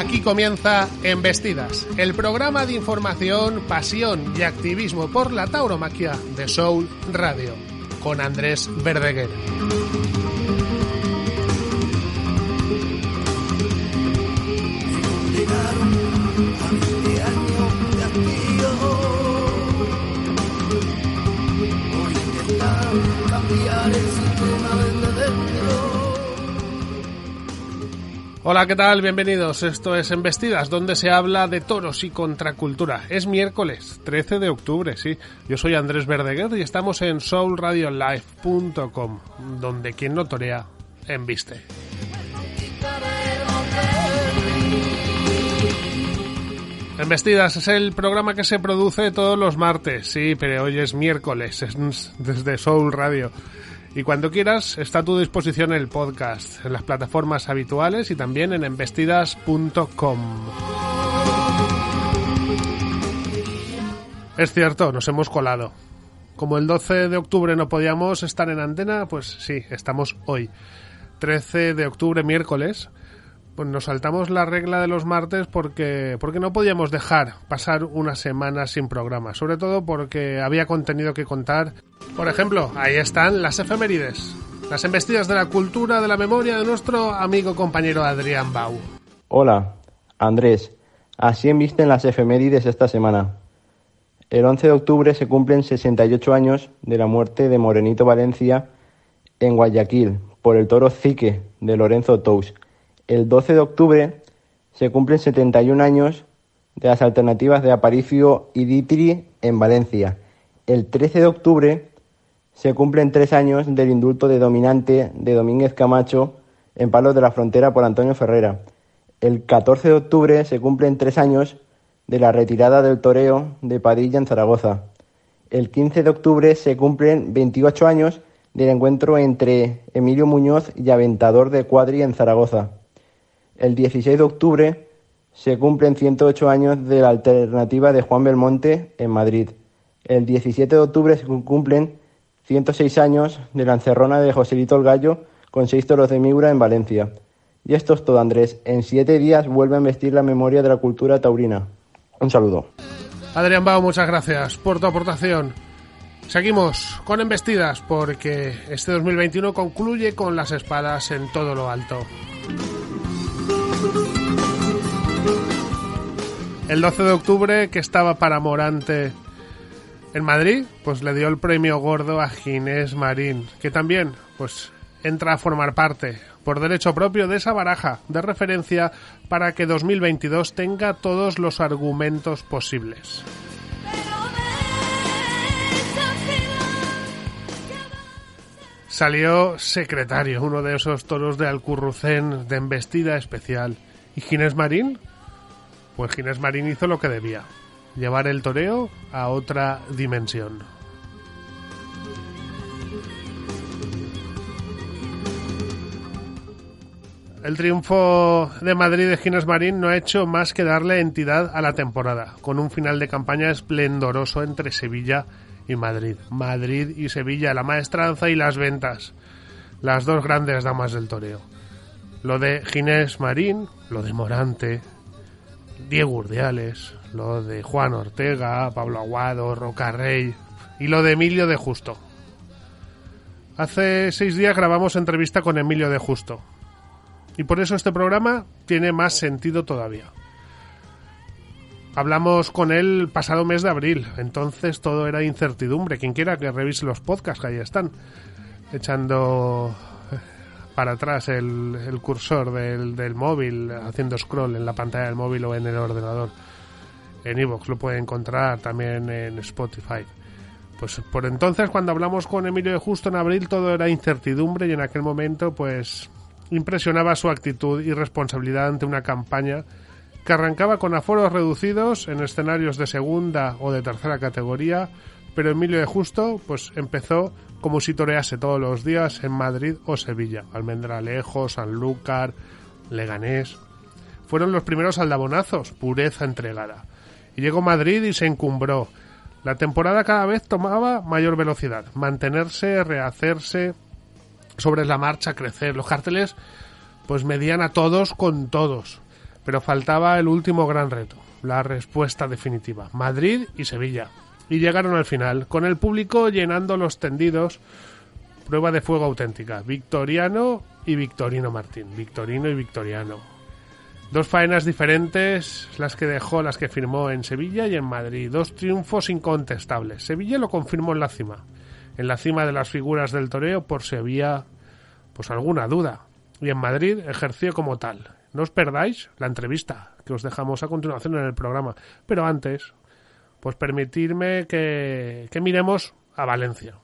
Aquí comienza Embestidas, el programa de información, pasión y activismo por la tauromaquia de Soul Radio, con Andrés Verdeguer. Hola, ¿qué tal? Bienvenidos. Esto es Embestidas, donde se habla de toros y contracultura. Es miércoles 13 de octubre, sí. Yo soy Andrés Verdeguer y estamos en soulradiolife.com, donde quien no torea, embiste. Embestidas es el programa que se produce todos los martes, sí, pero hoy es miércoles, es desde Soul Radio. Y cuando quieras, está a tu disposición el podcast en las plataformas habituales y también en embestidas.com. Es cierto, nos hemos colado. Como el 12 de octubre no podíamos estar en antena, pues sí, estamos hoy. 13 de octubre, miércoles, pues nos saltamos la regla de los martes porque, porque no podíamos dejar pasar una semana sin programa, sobre todo porque había contenido que contar. Por ejemplo, ahí están las efemérides, las embestidas de la cultura, de la memoria de nuestro amigo compañero Adrián Bau. Hola, Andrés. Así embisten las efemérides esta semana. El 11 de octubre se cumplen 68 años de la muerte de Morenito Valencia en Guayaquil por el toro Zique de Lorenzo Tous el 12 de octubre se cumplen 71 años de las alternativas de Aparicio y Ditri en Valencia. El 13 de octubre se cumplen tres años del indulto de dominante de Domínguez Camacho en Palos de la Frontera por Antonio Ferrera. El 14 de octubre se cumplen tres años de la retirada del toreo de Padilla en Zaragoza. El 15 de octubre se cumplen 28 años del encuentro entre Emilio Muñoz y Aventador de Cuadri en Zaragoza. El 16 de octubre se cumplen 108 años de la alternativa de Juan Belmonte en Madrid. El 17 de octubre se cumplen 106 años de la encerrona de Joselito el Gallo con seis toros de Miura en Valencia. Y esto es todo, Andrés. En siete días vuelve a vestir la memoria de la cultura taurina. Un saludo. Adrián Bau, muchas gracias por tu aportación. Seguimos con embestidas porque este 2021 concluye con las espadas en todo lo alto. El 12 de octubre, que estaba para Morante en Madrid, pues le dio el premio gordo a Ginés Marín, que también, pues, entra a formar parte, por derecho propio, de esa baraja de referencia para que 2022 tenga todos los argumentos posibles. Salió secretario, uno de esos toros de Alcurrucén de embestida especial. ¿Y Ginés Marín? Pues Ginés Marín hizo lo que debía, llevar el toreo a otra dimensión. El triunfo de Madrid de Ginés Marín no ha hecho más que darle entidad a la temporada, con un final de campaña esplendoroso entre Sevilla y Madrid. Madrid y Sevilla, la maestranza y las ventas, las dos grandes damas del toreo. Lo de Ginés Marín, lo de Morante, Diego Urdiales, lo de Juan Ortega, Pablo Aguado, Roca Rey y lo de Emilio de Justo. Hace seis días grabamos entrevista con Emilio de Justo y por eso este programa tiene más sentido todavía. Hablamos con él pasado mes de abril, entonces todo era incertidumbre. Quien quiera que revise los podcasts que ahí están, echando para atrás el, cursor del, móvil, haciendo scroll en la pantalla del móvil o en el ordenador. En iVoox lo puede encontrar también en Spotify. Pues por entonces, cuando hablamos con Emilio de Justo en abril, todo era incertidumbre y en aquel momento, pues impresionaba su actitud y responsabilidad ante una campaña que arrancaba con aforos reducidos en escenarios de segunda o de tercera categoría, pero Emilio de Justo pues empezó como si torease todos los días en Madrid o Sevilla, Almendralejo, Sanlúcar, Leganés. Fueron los primeros aldabonazos, pureza entregada. Y llegó Madrid y se encumbró. La temporada cada vez tomaba mayor velocidad, mantenerse, rehacerse, sobre la marcha, crecer. Los carteles pues medían a todos con todos. Pero faltaba el último gran reto, la respuesta definitiva, Madrid y Sevilla. Y llegaron al final, con el público llenando los tendidos, prueba de fuego auténtica, Victoriano y Victorino Martín, Victorino y Victoriano. Dos faenas diferentes, las que dejó, las que firmó en Sevilla y en Madrid. Dos triunfos incontestables. Sevilla lo confirmó en la cima. En la cima de las figuras del toreo por si había pues alguna duda. Y en Madrid ejerció como tal. No os perdáis la entrevista que os dejamos a continuación en el programa. Pero antes, pues permitirme que, que miremos a Valencia.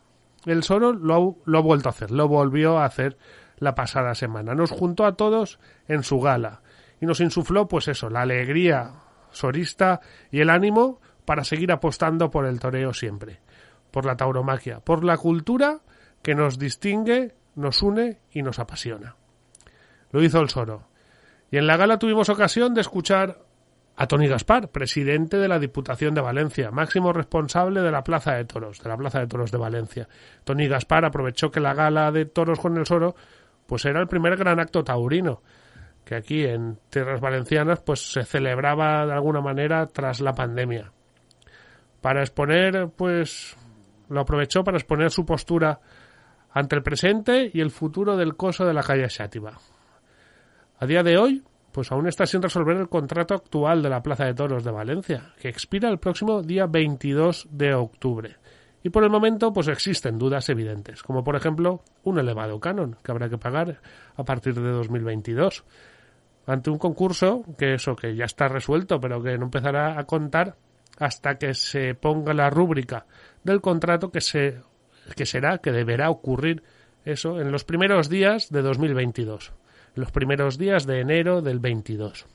El Soro lo, lo ha vuelto a hacer, lo volvió a hacer la pasada semana. Nos juntó a todos en su gala y nos insufló, pues eso, la alegría sorista y el ánimo para seguir apostando por el toreo siempre, por la tauromaquia, por la cultura que nos distingue, nos une y nos apasiona. Lo hizo el Soro. Y en la gala tuvimos ocasión de escuchar a Tony Gaspar, presidente de la Diputación de Valencia, máximo responsable de la Plaza de Toros, de la Plaza de Toros de Valencia. Tony Gaspar aprovechó que la gala de toros con el Soro pues era el primer gran acto taurino que aquí en tierras valencianas pues se celebraba de alguna manera tras la pandemia. Para exponer, pues lo aprovechó para exponer su postura ante el presente y el futuro del coso de la calle Xátiva. A día de hoy, pues aún está sin resolver el contrato actual de la Plaza de Toros de Valencia, que expira el próximo día 22 de octubre. Y por el momento, pues existen dudas evidentes, como por ejemplo un elevado canon que habrá que pagar a partir de 2022 ante un concurso que eso que ya está resuelto, pero que no empezará a contar hasta que se ponga la rúbrica del contrato que se que será que deberá ocurrir eso en los primeros días de 2022, en los primeros días de enero del 22.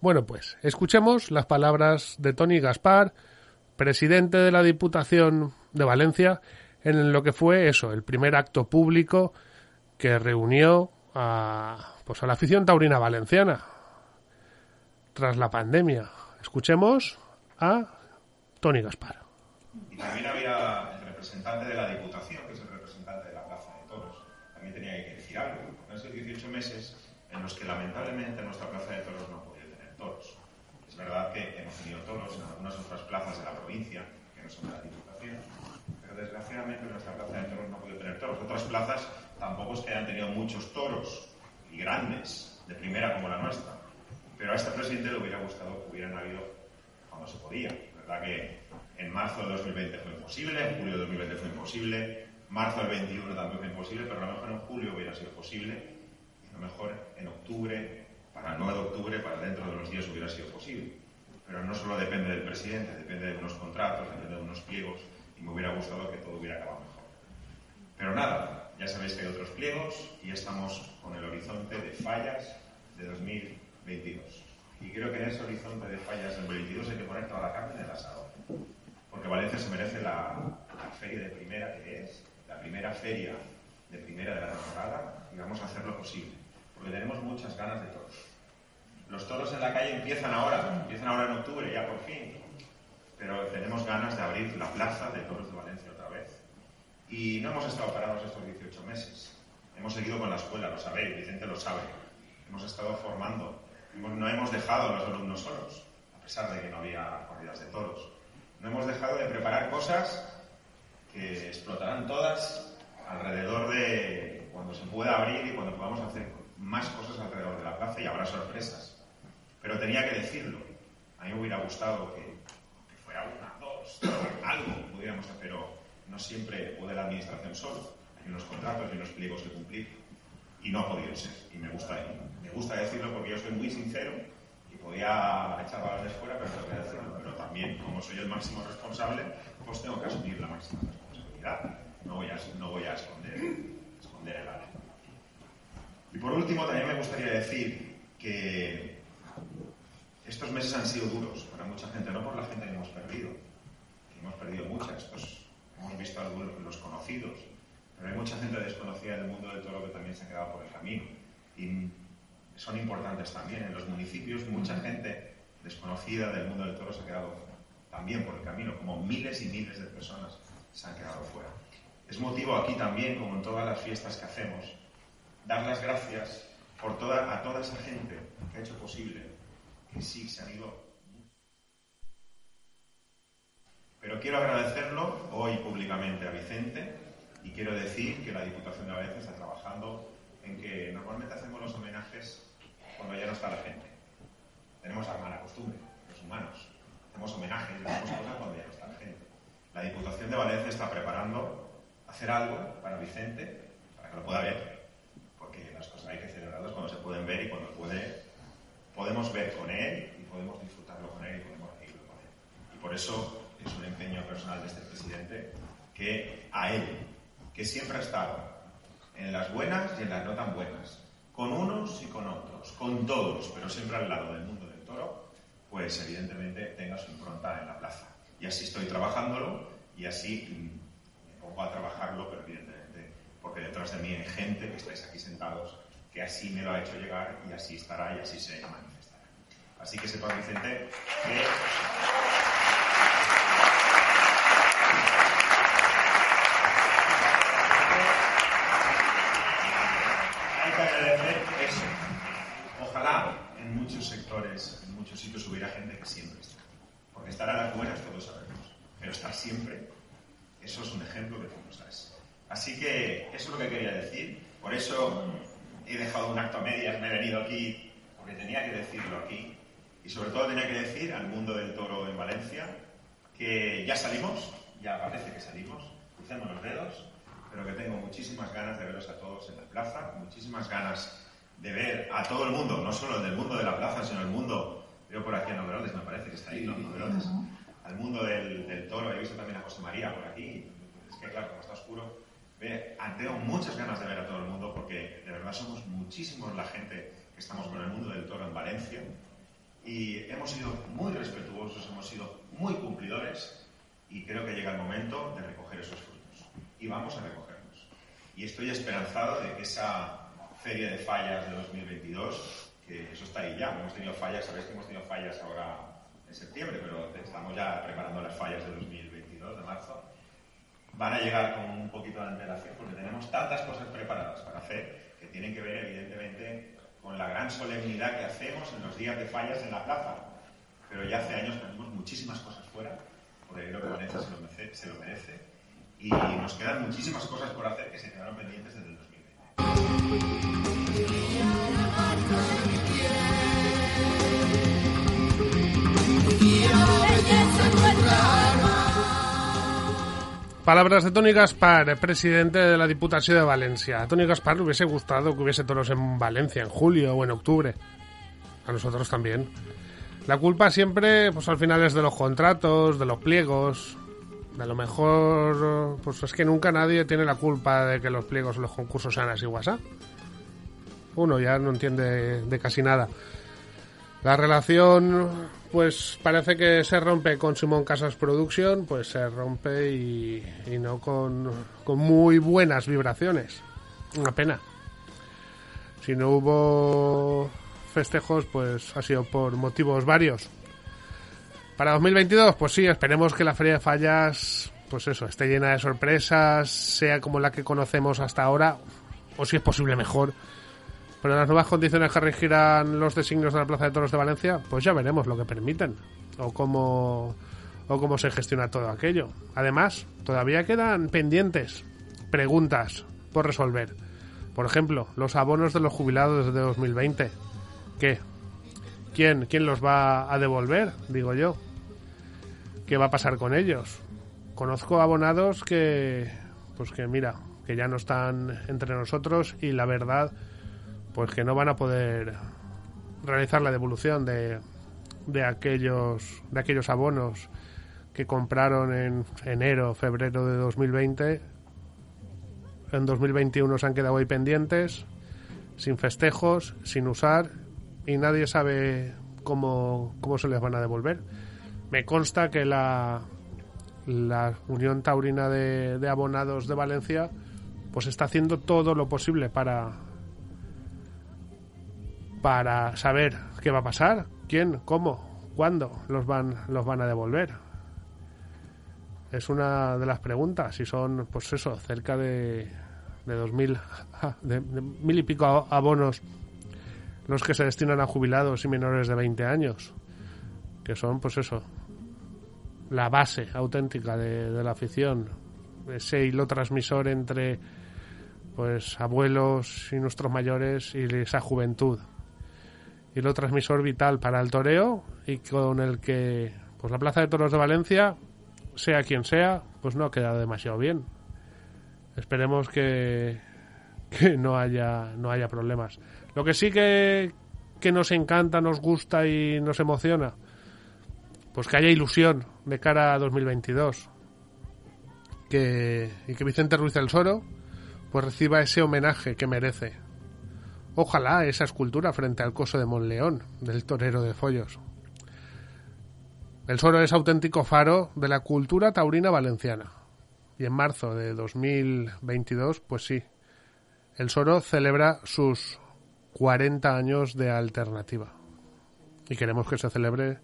Bueno, pues escuchemos las palabras de Tony Gaspar, presidente de la Diputación de Valencia, en lo que fue eso, el primer acto público que reunió a pues a la afición taurina valenciana tras la pandemia. Escuchemos a Tony Gaspar. También había el representante de la Diputación, 18 meses en los que lamentablemente nuestra Plaza de Toros no ha podido tener toros. Es verdad que hemos tenido toros en algunas otras plazas de la provincia, que no son de la Diputación, pero desgraciadamente nuestra Plaza de Toros no ha podido tener toros. Otras plazas tampoco es que hayan tenido muchos toros, y grandes, de primera como la nuestra. Pero a este presidente le hubiera gustado que hubieran habido cuando se podía. verdad que en marzo de 2020 fue imposible, en julio de 2020 fue imposible, marzo del 21 también fue imposible, pero a lo mejor en julio hubiera sido posible, a lo mejor en octubre, para el 9 de octubre, para dentro de unos días hubiera sido posible. Pero no solo depende del presidente, depende de unos contratos, depende de unos pliegos, y me hubiera gustado que todo hubiera acabado mejor. Pero nada, ya sabéis que hay otros pliegos y estamos con el horizonte de fallas de 2022. Y creo que en ese horizonte de fallas del 2022 hay que poner toda la carne en el asador. Porque Valencia se merece la, feria de primera que es, la primera feria de primera de la temporada y vamos a hacer lo posible. Tenemos muchas ganas de toros. Los toros en la calle empiezan ahora, empiezan ahora en octubre, ya por fin. Pero tenemos ganas de abrir la plaza de toros de Valencia y no hemos estado parados estos 18 meses. Hemos seguido con la escuela, lo sabéis, Vicente lo sabe. Hemos estado formando. No hemos dejado a los alumnos solos, a pesar de que no había corridas de toros. No hemos dejado de preparar cosas que explotarán todas alrededor de cuando se pueda abrir y cuando podamos hacer más cosas alrededor de la plaza y habrá sorpresas. Pero tenía que decirlo. A mí me hubiera gustado que, fuera una, dos, algo pudiéramos hacer, pero no siempre puede la administración solo. Hay unos contratos y unos pliegos que cumplir. Y no ha podido ser. Y me gusta, me gusta decirlo porque yo soy muy sincero y podía echar balones fuera, pero tengo que decirlo. Pero también, como soy el máximo responsable, pues tengo que asumir la máxima responsabilidad. No voy a, no voy a esconder, esconder el área. Y por último, también me gustaría decir que estos meses han sido duros para mucha gente, no por la gente que hemos perdido, que hemos perdido mucha. Estos hemos visto algunos los conocidos, pero hay mucha gente desconocida del mundo del toro que también se ha quedado por el camino. Y son importantes también. En los municipios mucha gente desconocida del mundo del toro se ha quedado también por el camino, como miles y miles de personas se han quedado fuera. Es motivo aquí también, como en todas las fiestas que hacemos, dar las gracias a toda esa gente que ha hecho posible que sí se han ido. Pero quiero agradecerlo hoy públicamente a Vicente y quiero decir que la Diputación de Valencia está trabajando en que normalmente hacemos los homenajes cuando ya no está la gente. Tenemos la mala costumbre, los humanos. Hacemos homenajes hacemos cosas cuando ya no está la gente. La Diputación de Valencia está preparando hacer algo para Vicente, para que lo pueda ver, cosas hay que celebrarlas cuando se pueden ver y cuando puede, podemos ver con él y podemos disfrutarlo con él y podemos reírlo con él. Y por eso es un empeño personal de este presidente que a él, que siempre ha estado en las buenas y en las no tan buenas, con unos y con otros, con todos, pero siempre al lado del mundo del toro, pues evidentemente tenga su impronta en la plaza. Y así estoy trabajándolo y así me pongo a trabajarlo, pero evidentemente, porque detrás de mí hay gente que estáis aquí sentados, que así me lo ha hecho llegar y así estará y así se manifestará. Así que sepa, Vicente, que hay que agradecer eso. Ojalá en muchos sectores, en muchos sitios hubiera gente que siempre está. Porque estar a las buenas todos sabemos. Pero estar siempre, eso es un ejemplo que tú no sabes. Así que eso es lo que quería decir. Por eso he dejado un acto a medias, me he venido aquí, porque tenía que decirlo aquí. Y sobre todo tenía que decir al mundo del toro en Valencia que ya salimos, ya parece que salimos, crucemos los dedos, pero que tengo muchísimas ganas de veros a todos en la plaza, muchísimas ganas de ver a todo el mundo, no solo del mundo de la plaza, sino el mundo, veo por aquí a Noveroles, me parece que está ahí, ¿no? Noveroles, al mundo del, del, toro, he visto también a José María por aquí, es que claro, como está oscuro, ve, tengo muchas ganas de ver a todo el mundo porque de verdad somos muchísimos la gente que estamos con el mundo del toro en Valencia y hemos sido muy respetuosos, hemos sido muy cumplidores y creo que llega el momento de recoger esos frutos. Y vamos a recogerlos. Y estoy esperanzado de que esa feria de fallas de 2022, que eso está ahí ya, hemos tenido fallas, sabéis que hemos tenido fallas ahora en septiembre, pero estamos ya preparando las fallas de 2022, de marzo, van a llegar con un poquito de antelación porque tenemos tantas cosas preparadas para hacer que tienen que ver evidentemente con la gran solemnidad que hacemos en los días de fallas en la plaza. Pero ya hace años tenemos muchísimas cosas fuera, porque creo que Valencia se lo, merece, se lo merece. Y nos quedan muchísimas cosas por hacer que se quedaron pendientes desde el 2020. Palabras de Toni Gaspar, presidente de la Diputación de Valencia. A Toni Gaspar le hubiese gustado que hubiese toros en Valencia en julio o en octubre. A nosotros también. La culpa siempre, pues al final es de los contratos, de los pliegos. De lo mejor, pues es que nunca nadie tiene la culpa de que los pliegos o los concursos sean así WhatsApp. Uno ya no entiende de casi nada. La relación, pues parece que se rompe con Simón Casas Production, pues se rompe y, y no con, con muy buenas vibraciones. Una pena. Si no hubo festejos, pues ha sido por motivos varios. Para 2022, pues sí, esperemos que la Feria de Fallas, pues eso, esté llena de sorpresas, sea como la que conocemos hasta ahora, o si es posible mejor. En las nuevas condiciones que regirán los designios de la Plaza de Toros de Valencia, pues ya veremos lo que permiten, o cómo, o cómo se gestiona todo aquello. Además, todavía quedan pendientes preguntas por resolver. Por ejemplo, los abonos de los jubilados de 2020 ¿Qué? ¿Quién, ¿Quién los va a devolver? Digo yo. ¿Qué va a pasar con ellos? Conozco abonados que, pues que mira, que ya no están entre nosotros y la verdad, pues que no van a poder realizar la devolución de, de aquellos, de aquellos abonos que compraron en enero, febrero de 2020. En 2021 se han quedado ahí pendientes, sin festejos, sin usar y nadie sabe cómo, cómo se les van a devolver. Me consta que la, la Unión Taurina de, de, Abonados de Valencia pues está haciendo todo lo posible para para saber qué va a pasar, quién, cómo, cuándo los van los van a devolver. Es una de las preguntas, si son pues eso, cerca de de dos mil de, mil y pico abonos los que se destinan a jubilados y menores de 20 años, que son, pues eso, la base auténtica de, de la afición, ese hilo transmisor entre pues abuelos y nuestros mayores y esa juventud. Hilo transmisor vital para el toreo y con el que pues la Plaza de Toros de Valencia, sea quien sea, pues no ha quedado demasiado bien. Esperemos que, que no haya no haya problemas. Lo que sí que, que nos encanta, nos gusta y nos emociona, pues que haya ilusión de cara a 2022. Que, y que Vicente Ruiz del Soro pues reciba ese homenaje que merece. Ojalá esa escultura frente al coso de Monleón, del torero de Follos. El Soro es auténtico faro de la cultura taurina valenciana. Y en marzo de 2022, pues sí, el Soro celebra sus 40 años de alternativa. Y queremos que se celebre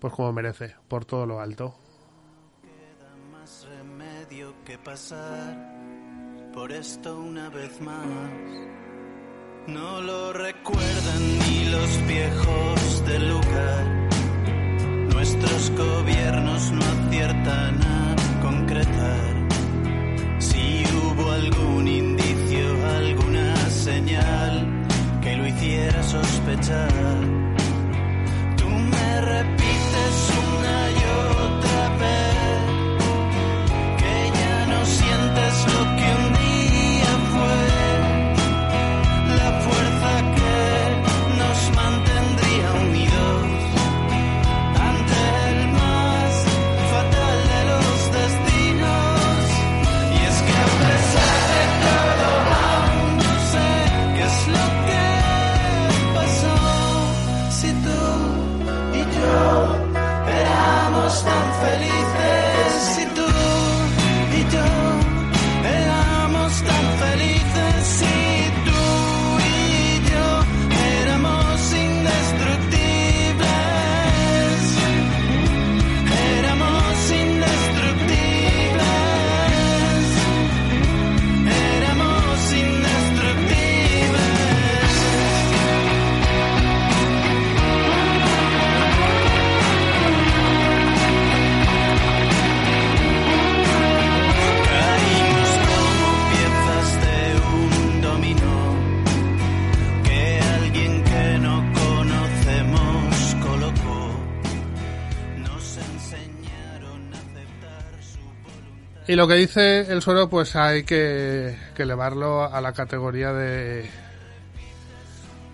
pues como merece, por todo lo alto. Queda más remedio que pasar por esto una vez más. No lo recuerdan ni los viejos del lugar. Nuestros gobiernos no aciertan a concretar. Si hubo algún indicio, alguna señal que lo hiciera sospechar. Tan felices, Y lo que dice el suero, pues hay que, que elevarlo a la categoría de.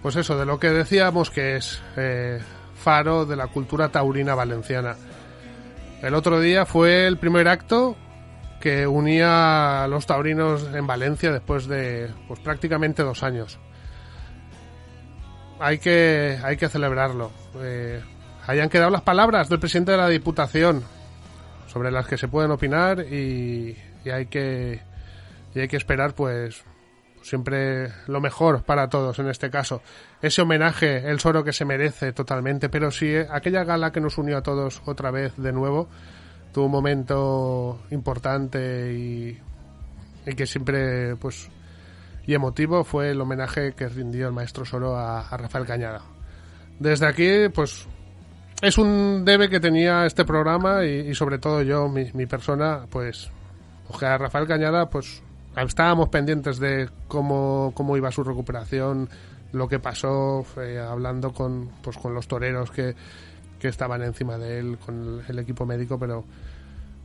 Pues eso, de lo que decíamos que es eh, faro de la cultura taurina valenciana. El otro día fue el primer acto que unía a los taurinos en Valencia después de pues prácticamente dos años. Hay que, hay que celebrarlo. Eh, hayan quedado las palabras del presidente de la Diputación sobre las que se pueden opinar y, hay que hay que esperar pues siempre lo mejor para todos en este caso. Ese homenaje el soro que se merece totalmente pero sí aquella gala que nos unió a todos otra vez de nuevo tuvo un momento importante y, y que siempre pues y emotivo fue el homenaje que rindió el maestro Soro a, a Rafael Cañada. Desde aquí pues es un debe que tenía este programa y, y sobre todo yo, mi, mi persona, pues, a Rafael Cañada, pues, estábamos pendientes de cómo, cómo iba su recuperación, lo que pasó, eh, hablando con, pues, con los toreros que, que estaban encima de él, con el, el equipo médico, pero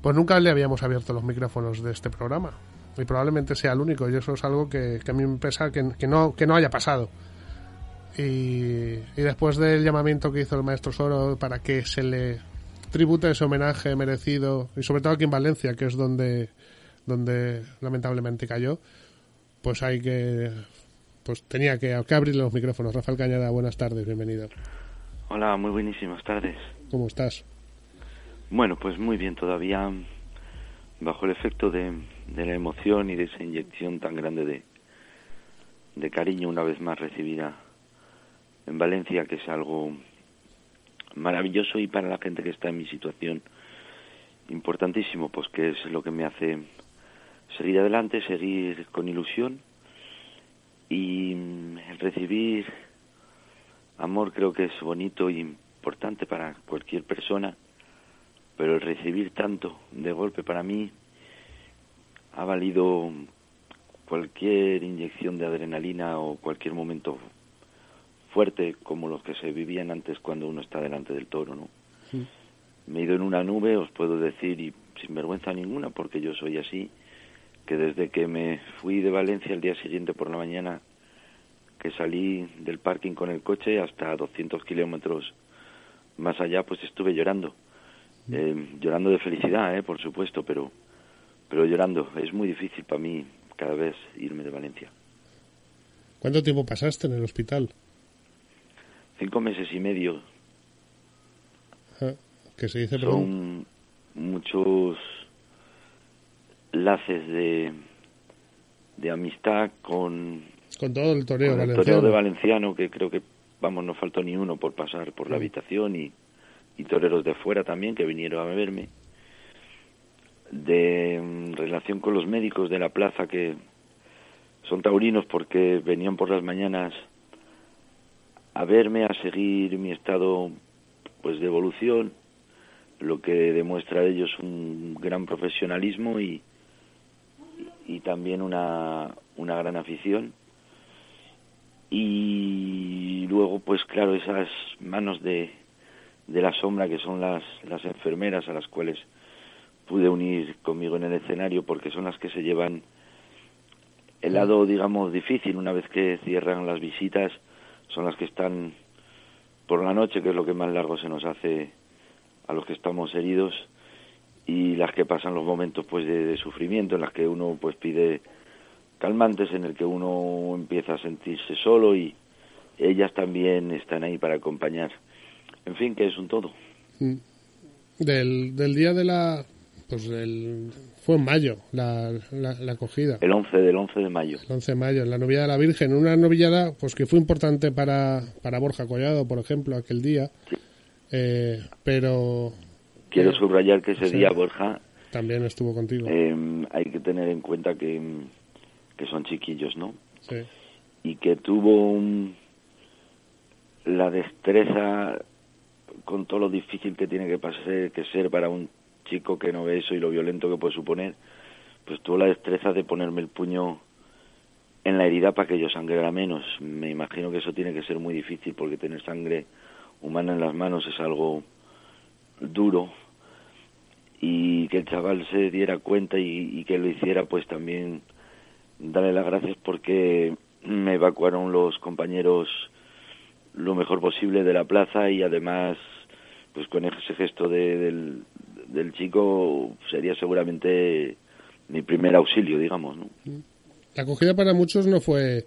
pues nunca le habíamos abierto los micrófonos de este programa. Y probablemente sea el único, y eso es algo que, que a mí me pesa que, que, no, que no haya pasado. Y, y después del llamamiento que hizo el maestro Soro para que se le tribute ese homenaje merecido, y sobre todo aquí en Valencia, que es donde, donde lamentablemente cayó, pues hay que. Pues tenía que, que abrir los micrófonos. Rafael Cañada, buenas tardes, bienvenido. Hola, muy buenísimas tardes. ¿Cómo estás? Bueno, pues muy bien, todavía bajo el efecto de, de la emoción y de esa inyección tan grande de, de cariño una vez más recibida en Valencia, que es algo maravilloso y para la gente que está en mi situación importantísimo, pues que es lo que me hace seguir adelante, seguir con ilusión y mm, recibir amor creo que es bonito y importante para cualquier persona, pero el recibir tanto de golpe para mí ha valido cualquier inyección de adrenalina o cualquier momento fuerte como los que se vivían antes cuando uno está delante del toro, ¿no? Me he ido en una nube, os puedo decir, y sin vergüenza ninguna, porque yo soy así, que desde que me fui de Valencia el día siguiente por la mañana, que salí del parking con el coche hasta 200 kilómetros más allá, pues estuve llorando. Eh, llorando de felicidad, eh, por supuesto, pero, pero llorando. Es muy difícil para mí cada vez irme de Valencia. ¿Cuánto tiempo pasaste en el hospital? Cinco meses y medio. Ah, que se dice. Son muchos laces de, de amistad con, Con todo el toreo con el valenciano. toreo de Valenciano, que creo que, vamos, no faltó ni uno por pasar por la habitación y, y toreros de fuera también que vinieron a verme. De mm, relación con los médicos de la plaza que son taurinos porque venían por las mañanas a verme, a seguir mi estado pues de evolución, lo que demuestra de ellos un gran profesionalismo y, y también una, una gran afición. Y luego, pues claro, esas manos de, de la sombra que son las, las enfermeras a las cuales pude unir conmigo en el escenario porque son las que se llevan el lado, digamos, difícil una vez que cierran las visitas, son las que están por la noche, que es lo que más largo se nos hace a los que estamos heridos, y las que pasan los momentos pues de, sufrimiento, en las que uno pues pide calmantes, en el que uno empieza a sentirse solo y ellas también están ahí para acompañar. En fin, que es un todo. Mm. Del, del día de la... Pues el, fue en mayo la, la, la acogida. El 11 del 11 de mayo. El 11 de mayo, en la novillada de la Virgen. Una novillada pues que fue importante para, para Borja Collado, por ejemplo, aquel día. Eh, pero Quiero subrayar que ese Sí. día, Borja, también estuvo contigo. eh, hay que tener en cuenta que, que son chiquillos, ¿no? Sí. y que tuvo un- la destreza con todo lo difícil que tiene que pasar que ser para un chico que no ve eso y lo violento que puede suponer pues tuvo la destreza de ponerme el puño en la herida para que yo sangrara menos. Me imagino que eso tiene que ser muy difícil porque tener sangre humana en las manos es algo duro. Y que el chaval se diera cuenta y, que lo hiciera pues también darle las gracias porque me evacuaron los compañeros lo mejor posible de la plaza y además pues con ese gesto de- del, del chico sería seguramente mi primer auxilio digamos ¿no? La acogida para muchos no fue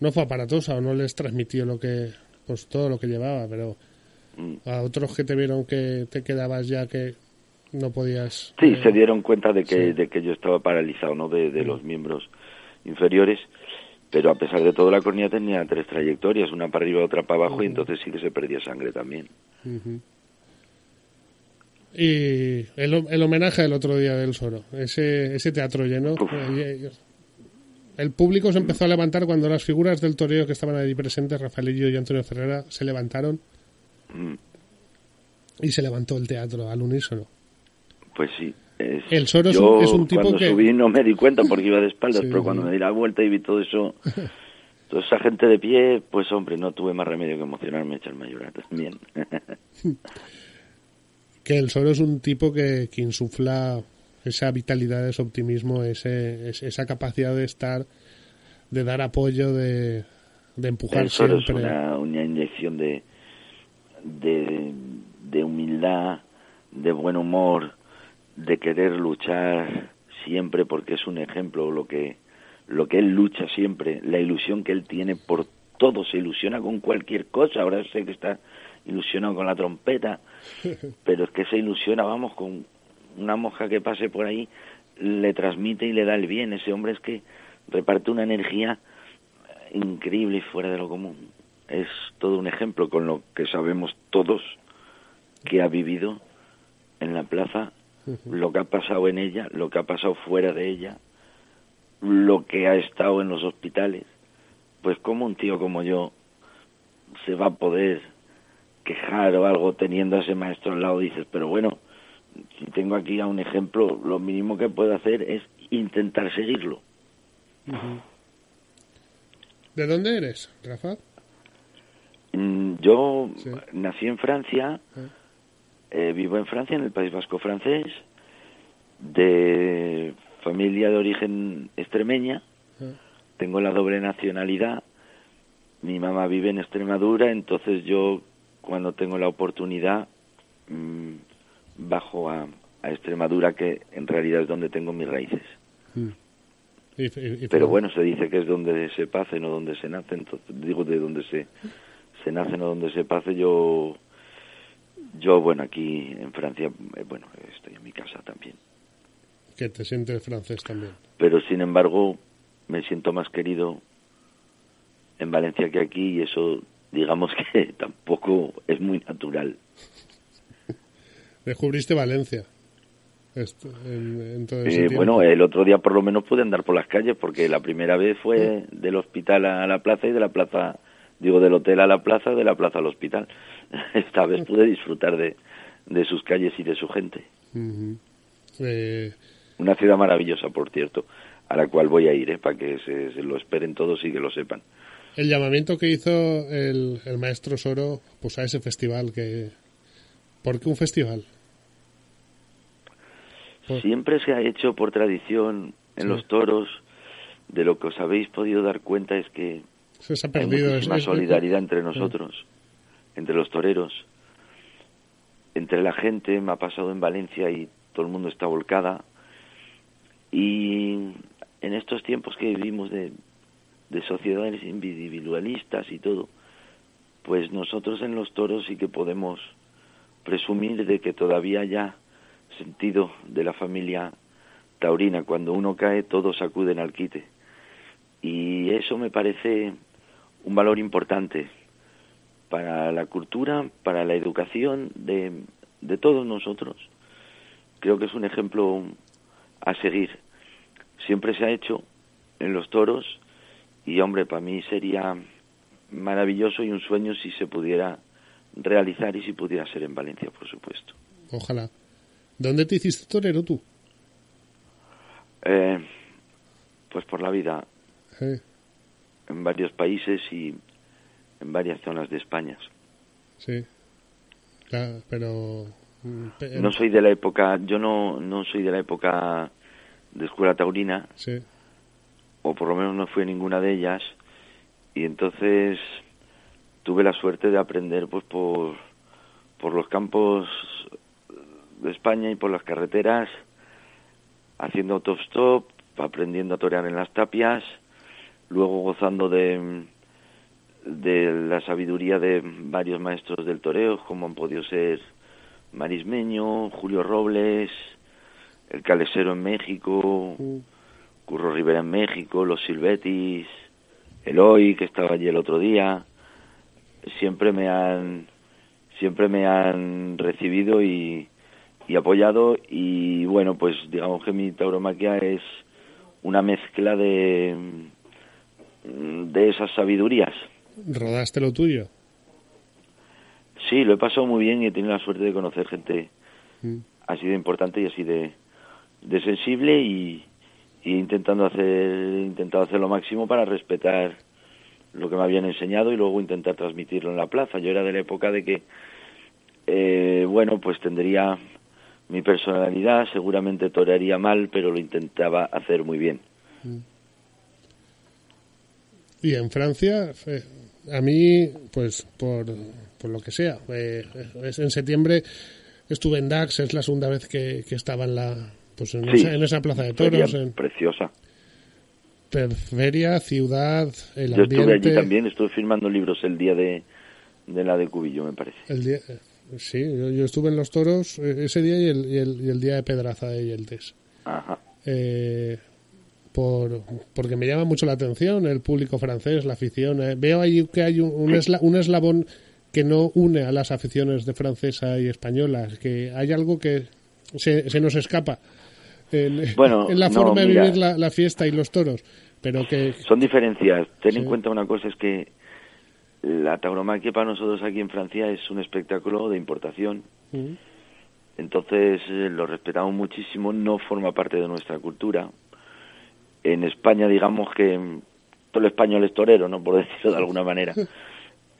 no fue aparatosa o no les transmitió lo que pues todo lo que llevaba, pero Mm. a otros que te vieron que te quedabas ya que no podías. Sí, eh, se dieron cuenta de que, sí. de que yo estaba paralizado, ¿no? De, de los miembros inferiores, pero a pesar de todo la cornea tenía tres trayectorias, una para arriba, otra para abajo, y entonces sí que se perdía sangre también. Y el, el homenaje del otro día del Soro, ese, ese teatro lleno. Uf. eh, El público se empezó a levantar cuando las figuras del toreo que estaban ahí presentes, Rafaelillo y Antonio Ferrera, se levantaron Mm, y se levantó el teatro al unísono. Pues sí. es- El Soro es yo un- es un tipo cuando que- subí no me di cuenta porque iba de espaldas, Sí, pero cuando me di la vuelta y vi todo eso, toda esa gente de pie, pues hombre, no tuve más remedio que emocionarme y echarme a llorar también. Que el Soro es un tipo que, que insufla esa vitalidad, ese optimismo, ese, es- esa capacidad de estar, de dar apoyo, de, de empujar El Soro es siempre. una, una inyección de, de, de humildad, de buen humor, de querer luchar siempre porque es un ejemplo lo que lo que él lucha siempre, la ilusión que él tiene por todo, se ilusiona con cualquier cosa, ahora sé que está ilusionado con la trompeta, pero es que se ilusiona, vamos, con una moja que pase por ahí, le transmite y le da el bien, ese hombre es que reparte una energía increíble y fuera de lo común. Es todo un ejemplo con lo que sabemos todos que ha vivido en la plaza, lo que ha pasado en ella, lo que ha pasado fuera de ella, lo que ha estado en los hospitales. Pues como un tío como yo se va a poder quejar o algo teniendo a ese maestro al lado, dices, pero bueno, si tengo aquí a un ejemplo, lo mínimo que puedo hacer es intentar seguirlo. ¿De dónde eres, Rafa? Mm, Yo Sí. nací en Francia, Ah. eh, vivo en Francia, en el País Vasco francés, de familia de origen extremeña, Ah. tengo la doble nacionalidad, mi mamá vive en Extremadura, entonces yo cuando tengo la oportunidad mm, bajo a, a Extremadura, que en realidad es donde tengo mis raíces. Mm. Pero bueno, se dice que es donde se pace, no donde se nace. Entonces, digo de donde se, se nace, no donde se pace. Yo, yo bueno, aquí en Francia, eh, bueno, estoy en mi casa también. Que te sientes francés también. Pero sin embargo, me siento más querido en Valencia que aquí y eso, digamos que tampoco es muy natural. Descubriste Valencia. Esto, en, en todo ese Eh, bueno, el otro día por lo menos pude andar por las calles porque la primera vez fue del hospital a la plaza y de la plaza, digo, del hotel a la plaza, de la plaza al hospital. Esta vez pude disfrutar de, de sus calles y de su gente. Eh, Una ciudad maravillosa, por cierto, a la cual voy a ir, ¿eh? para que se, se lo esperen todos y que lo sepan. El llamamiento que hizo el, el maestro Soro pues a ese festival que ¿por qué un festival? Pues- Siempre se ha hecho por tradición en Sí. los toros, de lo que os habéis podido dar cuenta es que Se ha hay perdido muchísima es- solidaridad entre nosotros, entre los toreros, entre la gente. Me ha pasado en Valencia y todo el mundo está volcada. Y en estos tiempos que vivimos de, de sociedades individualistas y todo, pues nosotros en los toros sí que podemos presumir de que todavía haya sentido de la familia taurina. Cuando uno cae, todos acuden al quite. Y eso me parece un valor importante para la cultura, para la educación de, de todos nosotros. Creo que es un ejemplo a seguir. Siempre se ha hecho en los toros y, hombre, para mí sería maravilloso y un sueño si se pudiera realizar y si pudiera ser en Valencia, por supuesto. Ojalá. ¿Dónde te hiciste torero tú? Eh, pues por la vida, Eh, en varios países y en varias zonas de España. sí. Claro, pero mm, No soy de la época, yo no, no soy de la época de escuela taurina, sí. O por lo menos no fui a ninguna de ellas, y entonces tuve la suerte de aprender pues por, por los campos de España y por las carreteras, haciendo autostop, aprendiendo a torear en las tapias, luego gozando de, de la sabiduría de varios maestros del toreo, como han podido ser Marismeño, Julio Robles, el Calesero en México, Mm, Curro Rivera en México, los Silvetis, Eloy, que estaba allí el otro día, siempre me han, siempre me han recibido y, y apoyado y bueno, pues digamos que mi tauromaquia es una mezcla de, de esas sabidurías. ¿Rodaste lo tuyo? Sí, lo he pasado muy bien y he tenido la suerte de conocer gente Mm, así de importante y así de, de sensible y, y intentando hacer intentado hacer lo máximo para respetar lo que me habían enseñado y luego intentar transmitirlo en la plaza. Yo era de la época de que, eh, bueno, pues tendría mi personalidad, seguramente torearía mal, pero lo intentaba hacer muy bien. Y en Francia, eh, a mí, pues por, por lo que sea, eh, en septiembre estuve en Dax, es la segunda vez que, que estaba en la pues en, Sí, esa, en esa plaza de toros, en preciosa. feria, ciudad, el Yo estuve allí también, estuve firmando libros el día de, de la de Cubillo, me parece. El día, eh, sí, yo, yo estuve en los toros eh, ese día y el, y el, y el día de Pedraza de Yeltes. Ajá. Eh, por, porque me llama mucho la atención el público francés, la afición. eh, veo ahí que hay un, un, esla- un eslabón que no une a las aficiones de francesa y española, que hay algo que se, se nos escapa en, Bueno, en la no, forma de vivir la, la fiesta y los toros, pero que Son diferencias. Ten en cuenta una cosa, es que la tauromaquia para nosotros aquí en Francia es un espectáculo de importación. Mm. Entonces eh, lo respetamos muchísimo, no forma parte de nuestra cultura. En España, digamos que mm, todo el español es torero, ¿no? Por decirlo de alguna manera.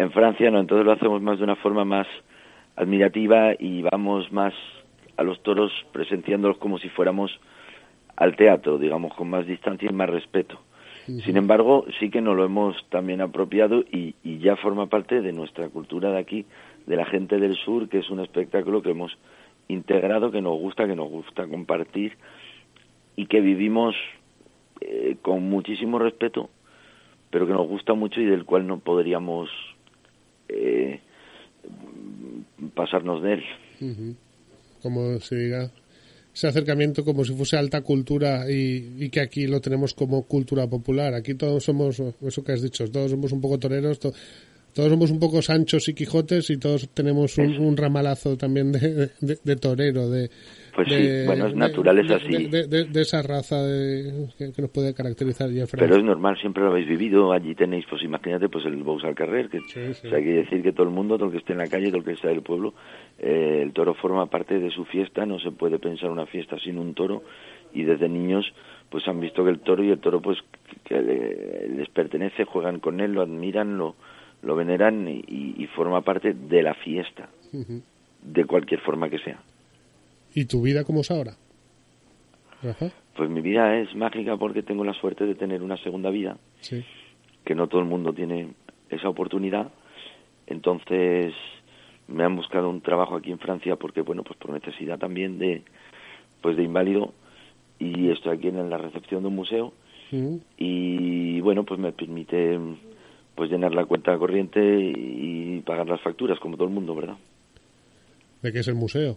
En Francia no, entonces lo hacemos más de una forma más admirativa y vamos más a los toros presenciándolos como si fuéramos al teatro, digamos, con más distancia y más respeto. Sin embargo, sí que nos lo hemos también apropiado y, y ya forma parte de nuestra cultura de aquí, de la gente del sur, que es un espectáculo que hemos integrado, que nos gusta, que nos gusta compartir y que vivimos eh, con muchísimo respeto, pero que nos gusta mucho y del cual no podríamos eh, pasarnos de él. Como se diga, ese acercamiento como si fuese alta cultura y, y que aquí lo tenemos como cultura popular. Aquí todos somos, eso que has dicho, todos somos un poco toreros, to- todos somos un poco Sanchos y Quijotes y todos tenemos un, un ramalazo también de, de- de torero, de... Pues sí, de- bueno, es natural, es así. De, de- de esa raza que, que nos puede caracterizar ya Pero es normal, siempre lo habéis vivido. Allí tenéis, pues imagínate, pues el Bous al Carrer, que Sí, sí. o sea, hay que decir que todo el mundo, todo el que esté en la calle, todo el que está del pueblo, eh, el toro forma parte de su fiesta. No se puede pensar una fiesta sin un toro. Y desde niños, pues han visto que el toro y el toro, pues que le- les pertenece, juegan con él, lo admiran, lo, lo veneran y, y forma parte de la fiesta, de cualquier forma que sea. ¿Y tu vida cómo es ahora? Pues mi vida es mágica porque tengo la suerte de tener una segunda vida. sí. que no todo el mundo tiene esa oportunidad. Entonces me han buscado un trabajo aquí en Francia porque bueno, pues por necesidad también de pues de inválido y estoy aquí en la recepción de un museo y bueno, pues me permite pues llenar la cuenta corriente y pagar las facturas como todo el mundo, ¿verdad? ¿De qué es el museo?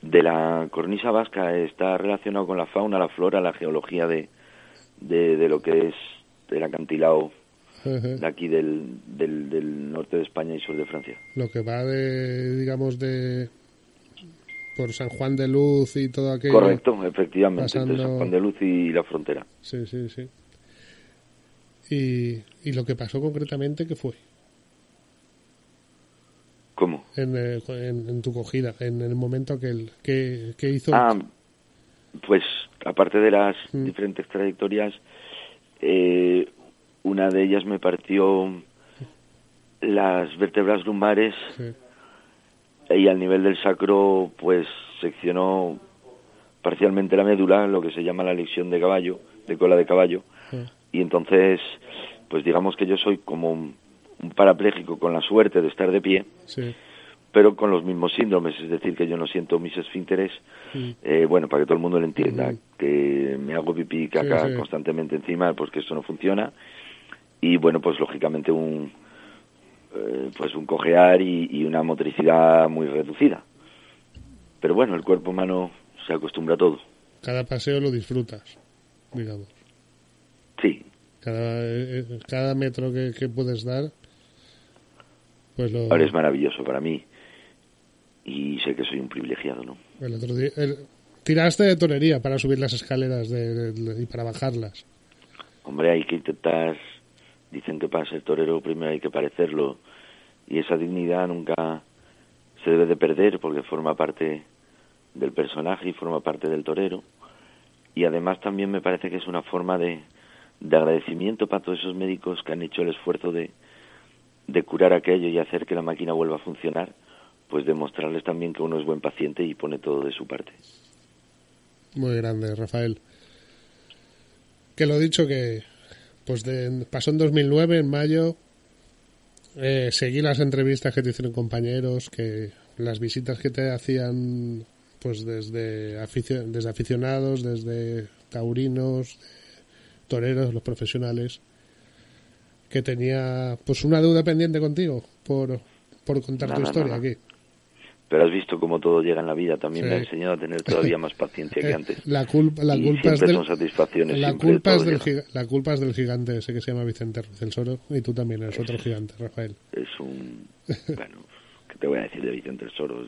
De la cornisa vasca está relacionado con la fauna, la flora, la geología de, de, de lo que es el acantilado de aquí del, del, del norte de España y sur de Francia. Lo que va de, digamos, de... por San Juan de Luz y todo aquello. Correcto, efectivamente, pasando- entre San Juan de Luz y la frontera. Sí, sí, sí. Y, y lo que pasó concretamente, ¿qué fue? ¿Cómo? En, eh, en, en tu cogida, en el momento que, el, que, que hizo... Ah, pues aparte de las Mm. diferentes trayectorias, eh, una de ellas me partió las vértebras lumbares Sí. y al nivel del sacro pues seccionó parcialmente la médula, lo que se llama la lesión de caballo, de cola de caballo. Ah, y entonces pues digamos que yo soy como un, un parapléjico con la suerte de estar de pie sí. pero con los mismos síndromes es decir que yo no siento mis esfínteres Mm. eh, bueno para que todo el mundo lo entienda Ujú. que me hago pipí y caca constantemente encima pues que esto no funciona y bueno pues lógicamente un eh, pues un cojear y, y una motricidad muy reducida pero bueno el cuerpo humano se acostumbra a todo Cada paseo lo disfrutas, digamos. Sí. Cada, eh, cada metro que, que puedes dar, pues lo... ahora es maravilloso para mí. Y sé que soy un privilegiado no El otro día, el- tiraste de torería para subir las escaleras de- de- y para bajarlas. Hombre, hay que intentar, dicen que para ser torero primero hay que parecerlo. Y esa dignidad nunca se debe de perder porque forma parte del personaje y forma parte del torero. Y además también me parece que es una forma de, de agradecimiento para todos esos médicos que han hecho el esfuerzo de, de curar aquello y hacer que la máquina vuelva a funcionar, pues demostrarles también que uno es buen paciente y pone todo de su parte. Muy grande, Rafael. Que lo dicho que pues de- pasó en 2009, en mayo, eh, seguí las entrevistas que te hicieron compañeros, que las visitas que te hacían pues desde, aficio- desde aficionados, desde taurinos, toreros, los profesionales, que tenía pues una deuda pendiente contigo por, por contar tu historia nada. aquí. Pero has visto cómo todo llega en la vida, también Sí. me ha enseñado a tener todavía más paciencia que Eh, antes. La culpa, la Y culpa es del, son satisfacciones. La culpa, es del, giga- la culpa es del gigante ese que se llama Vicente Rocelsoro y tú también eres otro gigante, Rafael. Es un... Bueno, ¿qué te voy a decir de Vicente el Soro?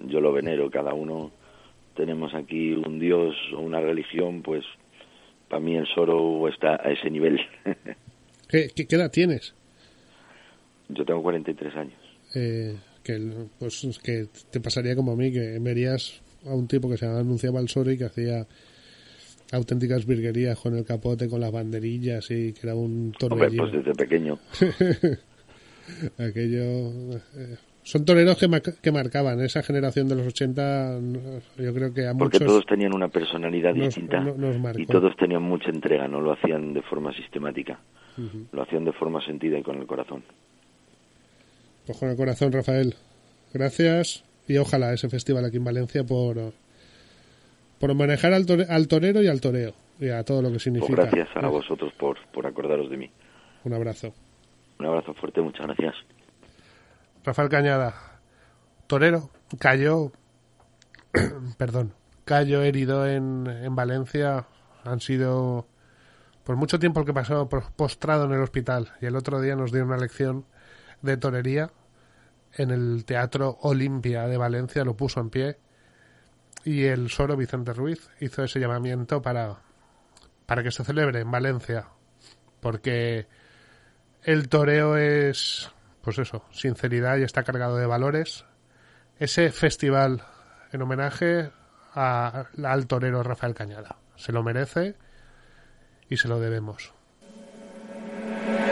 Yo lo venero, cada uno tenemos aquí un dios o una religión, pues para mí el Soro está a ese nivel. ¿Qué, qué, qué edad tienes? Yo tengo 43 años. Eh, que, pues, que te pasaría como a mí, que verías a un tipo que se anunciaba el Soro y que hacía auténticas virguerías con el capote, con las banderillas y que era un Hombre, torbellino. pues desde pequeño. Aquello. eh, son toreros que, mar- que marcaban esa generación de los 80. no, Yo creo que a Porque muchos. todos tenían una personalidad nos- distinta no- nos marcó. y todos tenían mucha entrega, no lo hacían de forma sistemática, lo hacían de forma sentida y con el corazón. Pues con el corazón, Rafael. Gracias y ojalá ese festival aquí en Valencia por, por manejar al, tore- al torero y al toreo y a todo lo que Pues significa. gracias a vosotros por, por acordaros de mí. Un abrazo. Un abrazo fuerte, muchas gracias. Rafael Cañada, torero, cayó, perdón, cayó herido en, en Valencia. Han sido por mucho tiempo el que pasó postrado en el hospital y el otro día nos dio una lección de torería en el Teatro Olimpia de Valencia, lo puso en pie y el Soro Vicente Ruiz hizo ese llamamiento para, para que se celebre en Valencia, porque el toreo es, pues eso, sinceridad y está cargado de valores. Ese festival en homenaje a- al torero Rafael Cañada. Se lo merece y se lo debemos.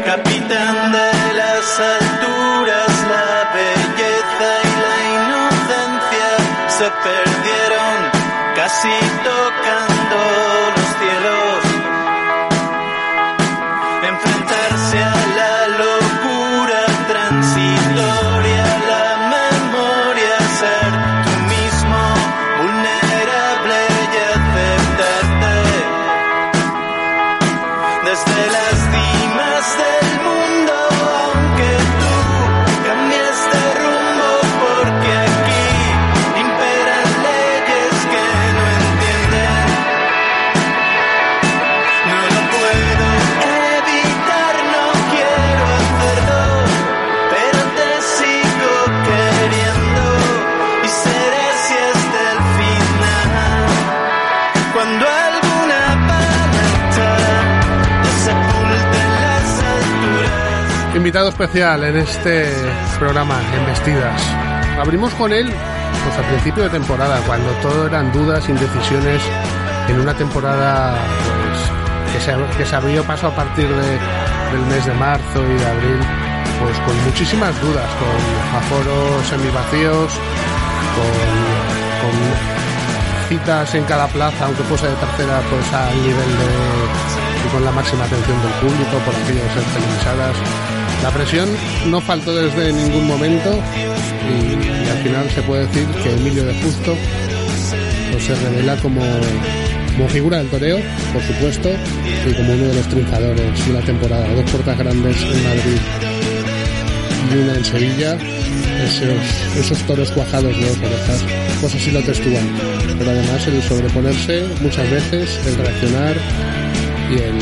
Capitán de las alturas, la belleza y la inocencia se perdieron casi tocando especial en este programa, en Vestidas. Abrimos con él pues al principio de temporada, cuando todo eran dudas, indecisiones, en una temporada pues, que, se, que se abrió paso a partir de, del mes de marzo y de abril, pues con muchísimas dudas, con aforos semivacíos, con, con citas en cada plaza, aunque fuese de tercera, pues al nivel de y con la máxima atención del público por aquello de ser televisadas. La presión no faltó desde ningún momento y, al final se puede decir que Emilio de Justo pues, se revela como, como figura del toreo, por supuesto, y como uno de los triunfadores de la temporada. Dos puertas grandes en Madrid y una en Sevilla, esos, toros cuajados de dos orejas, pues así lo textual. Pero además el sobreponerse muchas veces, el reaccionar y el,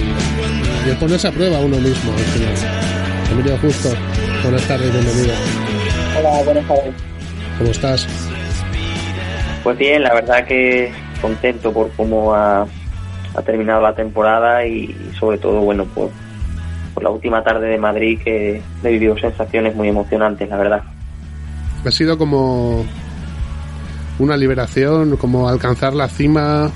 y el ponerse a prueba uno mismo al final. Emilio Justo, buenas tardes, bienvenido. Hola, buenas tardes. ¿Cómo estás? Pues bien, la verdad que contento por cómo ha, ha terminado la temporada y sobre todo, bueno, por, por la última tarde de Madrid que he vivido sensaciones muy emocionantes, la verdad. Ha sido como una liberación, como alcanzar la cima,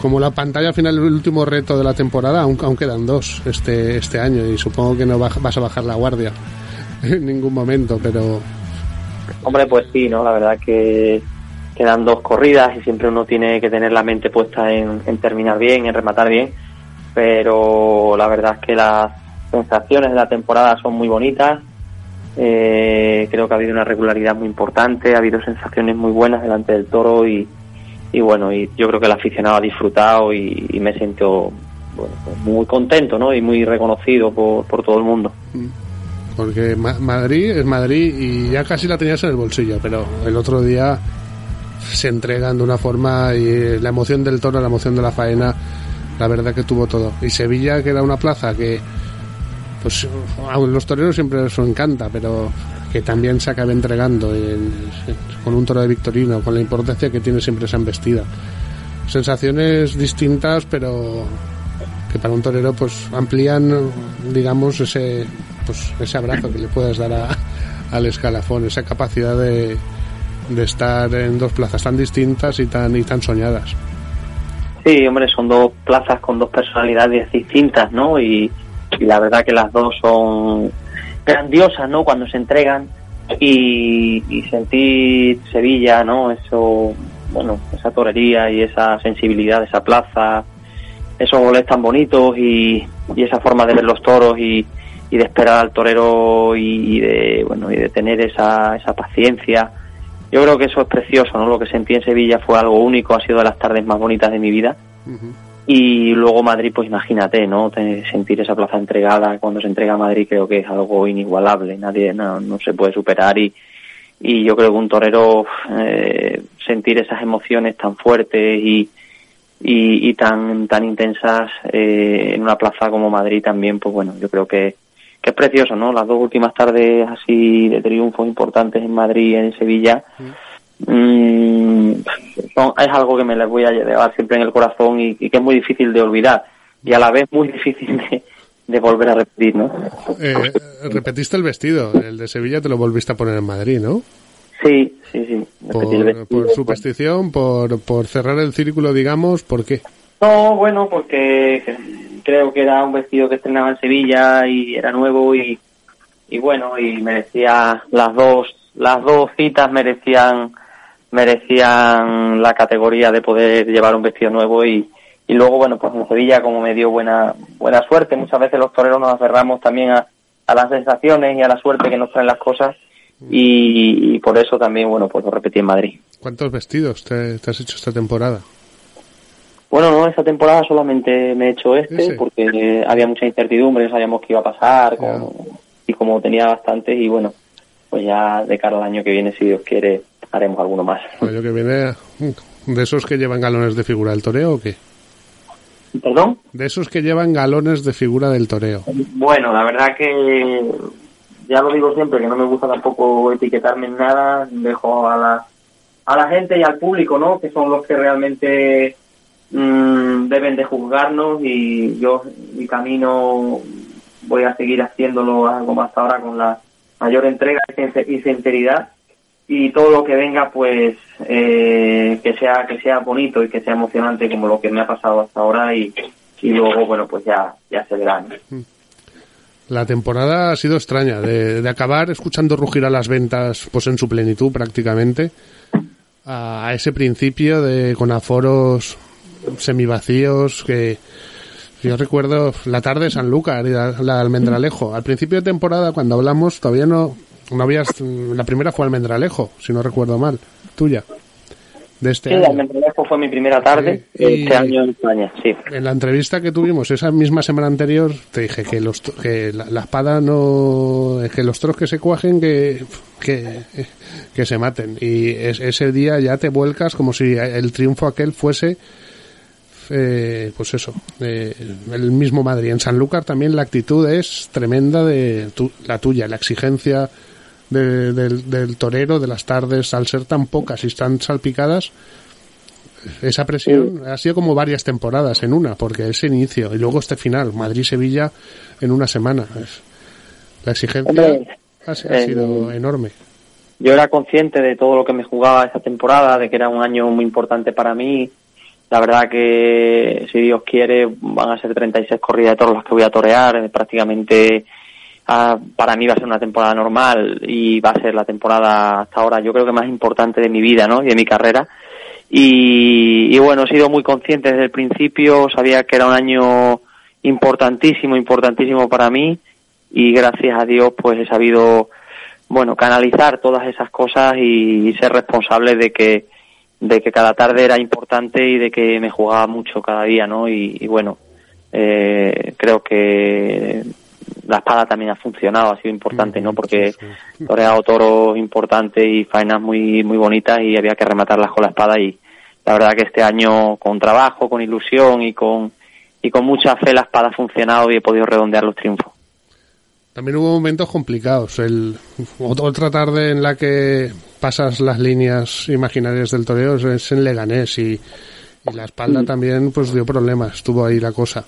como la pantalla al final, el último reto de la temporada, aunque aún quedan dos este, este año y supongo que no vas a bajar la guardia en ningún momento, pero Hombre, pues sí, ¿no? La verdad que quedan dos corridas y siempre uno tiene que tener la mente puesta en, en terminar bien, en rematar bien, pero la verdad es que las sensaciones de la temporada son muy bonitas. Eh, creo que ha habido una regularidad muy importante, ha habido sensaciones muy buenas delante del toro y, y bueno, y yo creo que el aficionado ha disfrutado y, me siento bueno, pues muy contento, ¿no? Y muy reconocido por, por todo el mundo. porque Ma- Madrid es Madrid y ya casi la tenías en el bolsillo, pero el otro día se entregan de una forma y la emoción del toro, la emoción de la faena, la verdad que tuvo todo. Y Sevilla, que era una plaza que, pues, a los toreros siempre eso encanta, pero que también se acabe entregando en- con un toro de Victorino, con la importancia que tiene siempre esa embestida. Sensaciones distintas, pero que para un torero pues amplían, digamos, ese pues ese abrazo que le puedas dar a- al escalafón, esa capacidad de, de estar en dos plazas tan distintas y tan y tan soñadas. Sí, hombre, son dos plazas con dos personalidades distintas, ¿no? Y, y la verdad que las dos son grandiosas, ¿no? Cuando se entregan y, y sentir Sevilla, ¿no? Eso, bueno, esa torería y esa sensibilidad de esa plaza, esos goles tan bonitos y, esa forma de ver los toros y, de esperar al torero y, y de, bueno, y de tener esa, esa paciencia. Yo creo que eso es precioso, ¿no? Lo que sentí en Sevilla fue algo único, ha sido de las tardes más bonitas de mi vida. Y luego Madrid, pues imagínate, ¿no? Sentir esa plaza entregada, cuando se entrega a Madrid creo que es algo inigualable, nadie, no, no se puede superar y, y yo creo que un torero eh, sentir esas emociones tan fuertes y, y, y tan tan intensas eh, en una plaza como Madrid también, pues bueno, yo creo que, que es precioso, ¿no? Las dos últimas tardes así de triunfos importantes en Madrid y en Sevilla, son- es algo que me les voy a llevar siempre en el corazón y, y que es muy difícil de olvidar y a la vez muy difícil de, de volver a repetir, ¿no? Eh, repetiste el vestido, el de Sevilla te lo volviste a poner en Madrid, ¿no? Sí, sí, sí. repetí el Por, vestido. por superstición, por, por cerrar el círculo, digamos, ¿por qué? No, bueno, porque creo que era un vestido que estrenaba en Sevilla y era nuevo y, y bueno, y merecía las dos, las dos citas merecían, merecían la categoría de poder llevar un vestido nuevo y, y luego, bueno, pues en Sevilla como me dio buena, buena suerte, muchas veces los toreros nos aferramos también a, a las sensaciones y a la suerte que nos traen las cosas y, y por eso también, bueno, pues lo repetí en Madrid. ¿Cuántos vestidos te, te has hecho esta temporada? Bueno, no, esta temporada solamente me he hecho este porque había mucha incertidumbre, no sabíamos qué iba a pasar con- y como tenía bastantes y bueno, pues ya de cara al año que viene, si Dios quiere, haremos alguno más. El año que viene, mm, ¿de esos que llevan galones de figura del toreo o qué? ¿Perdón? De esos que llevan galones de figura del toreo. Bueno, la verdad que ya lo digo siempre, que no me gusta tampoco etiquetarme en nada, dejo a la, a la gente y al público, ¿no? Que son los que realmente mm, deben de juzgarnos y yo mi camino voy a seguir haciéndolo como hasta ahora con la mayor entrega y sinceridad y todo lo que venga pues eh, que sea que sea bonito y que sea emocionante como lo que me ha pasado hasta ahora y, y luego bueno pues ya ya se verá ¿no? La temporada ha sido extraña, de, de acabar escuchando rugir a las ventas pues en su plenitud prácticamente, a, a ese principio de con aforos semivacíos que yo recuerdo la tarde de Sanlúcar y la, la Almendralejo. Al principio de temporada cuando hablamos todavía no, no habías, la primera fue Almendralejo, si no recuerdo mal, tuya, de este Sí, año. Almendralejo fue mi primera tarde Sí, este año en España, sí. En la entrevista que tuvimos esa misma semana anterior, te dije que los que la, la espada no que los toros que se cuajen que que, que se maten y es- ese día ya te vuelcas como si el triunfo aquel fuese eh, pues eso eh, el mismo Madrid en Sanlúcar también la actitud es tremenda de tu- la tuya la exigencia de- del, del torero de las tardes al ser tan pocas y tan salpicadas esa presión ha sido como varias temporadas en una, porque ese inicio y luego este final, Madrid-Sevilla en una semana. Es- la exigencia Hombre, ha, ha eh, sido enorme. Yo era consciente de todo lo que me jugaba esa temporada, de que era un año muy importante para mí. La verdad que, si Dios quiere, van a ser 36 corridas de toros las que voy a torear. Eh, Prácticamente para mí va a ser una temporada normal y va a ser la temporada hasta ahora yo creo que más importante de mi vida ¿no? y de mi carrera. Y, y bueno, he sido muy consciente desde el principio, sabía que era un año importantísimo, importantísimo para mí y gracias a Dios pues he sabido bueno canalizar todas esas cosas y, y ser responsable de que de que cada tarde era importante y de que me jugaba mucho cada día no y, y bueno eh, creo que la espada también ha funcionado ha sido importante no porque he toreado toros importantes y faenas muy muy bonitas y había que rematarlas con la espada y la verdad que este año con trabajo con ilusión y con y con mucha fe la espada ha funcionado y he podido redondear los triunfos También hubo momentos complicados. El, ot- otra tarde en la que pasas las líneas imaginarias del toreo es- en Leganés y, y la espalda también pues dio problemas. Estuvo ahí la cosa.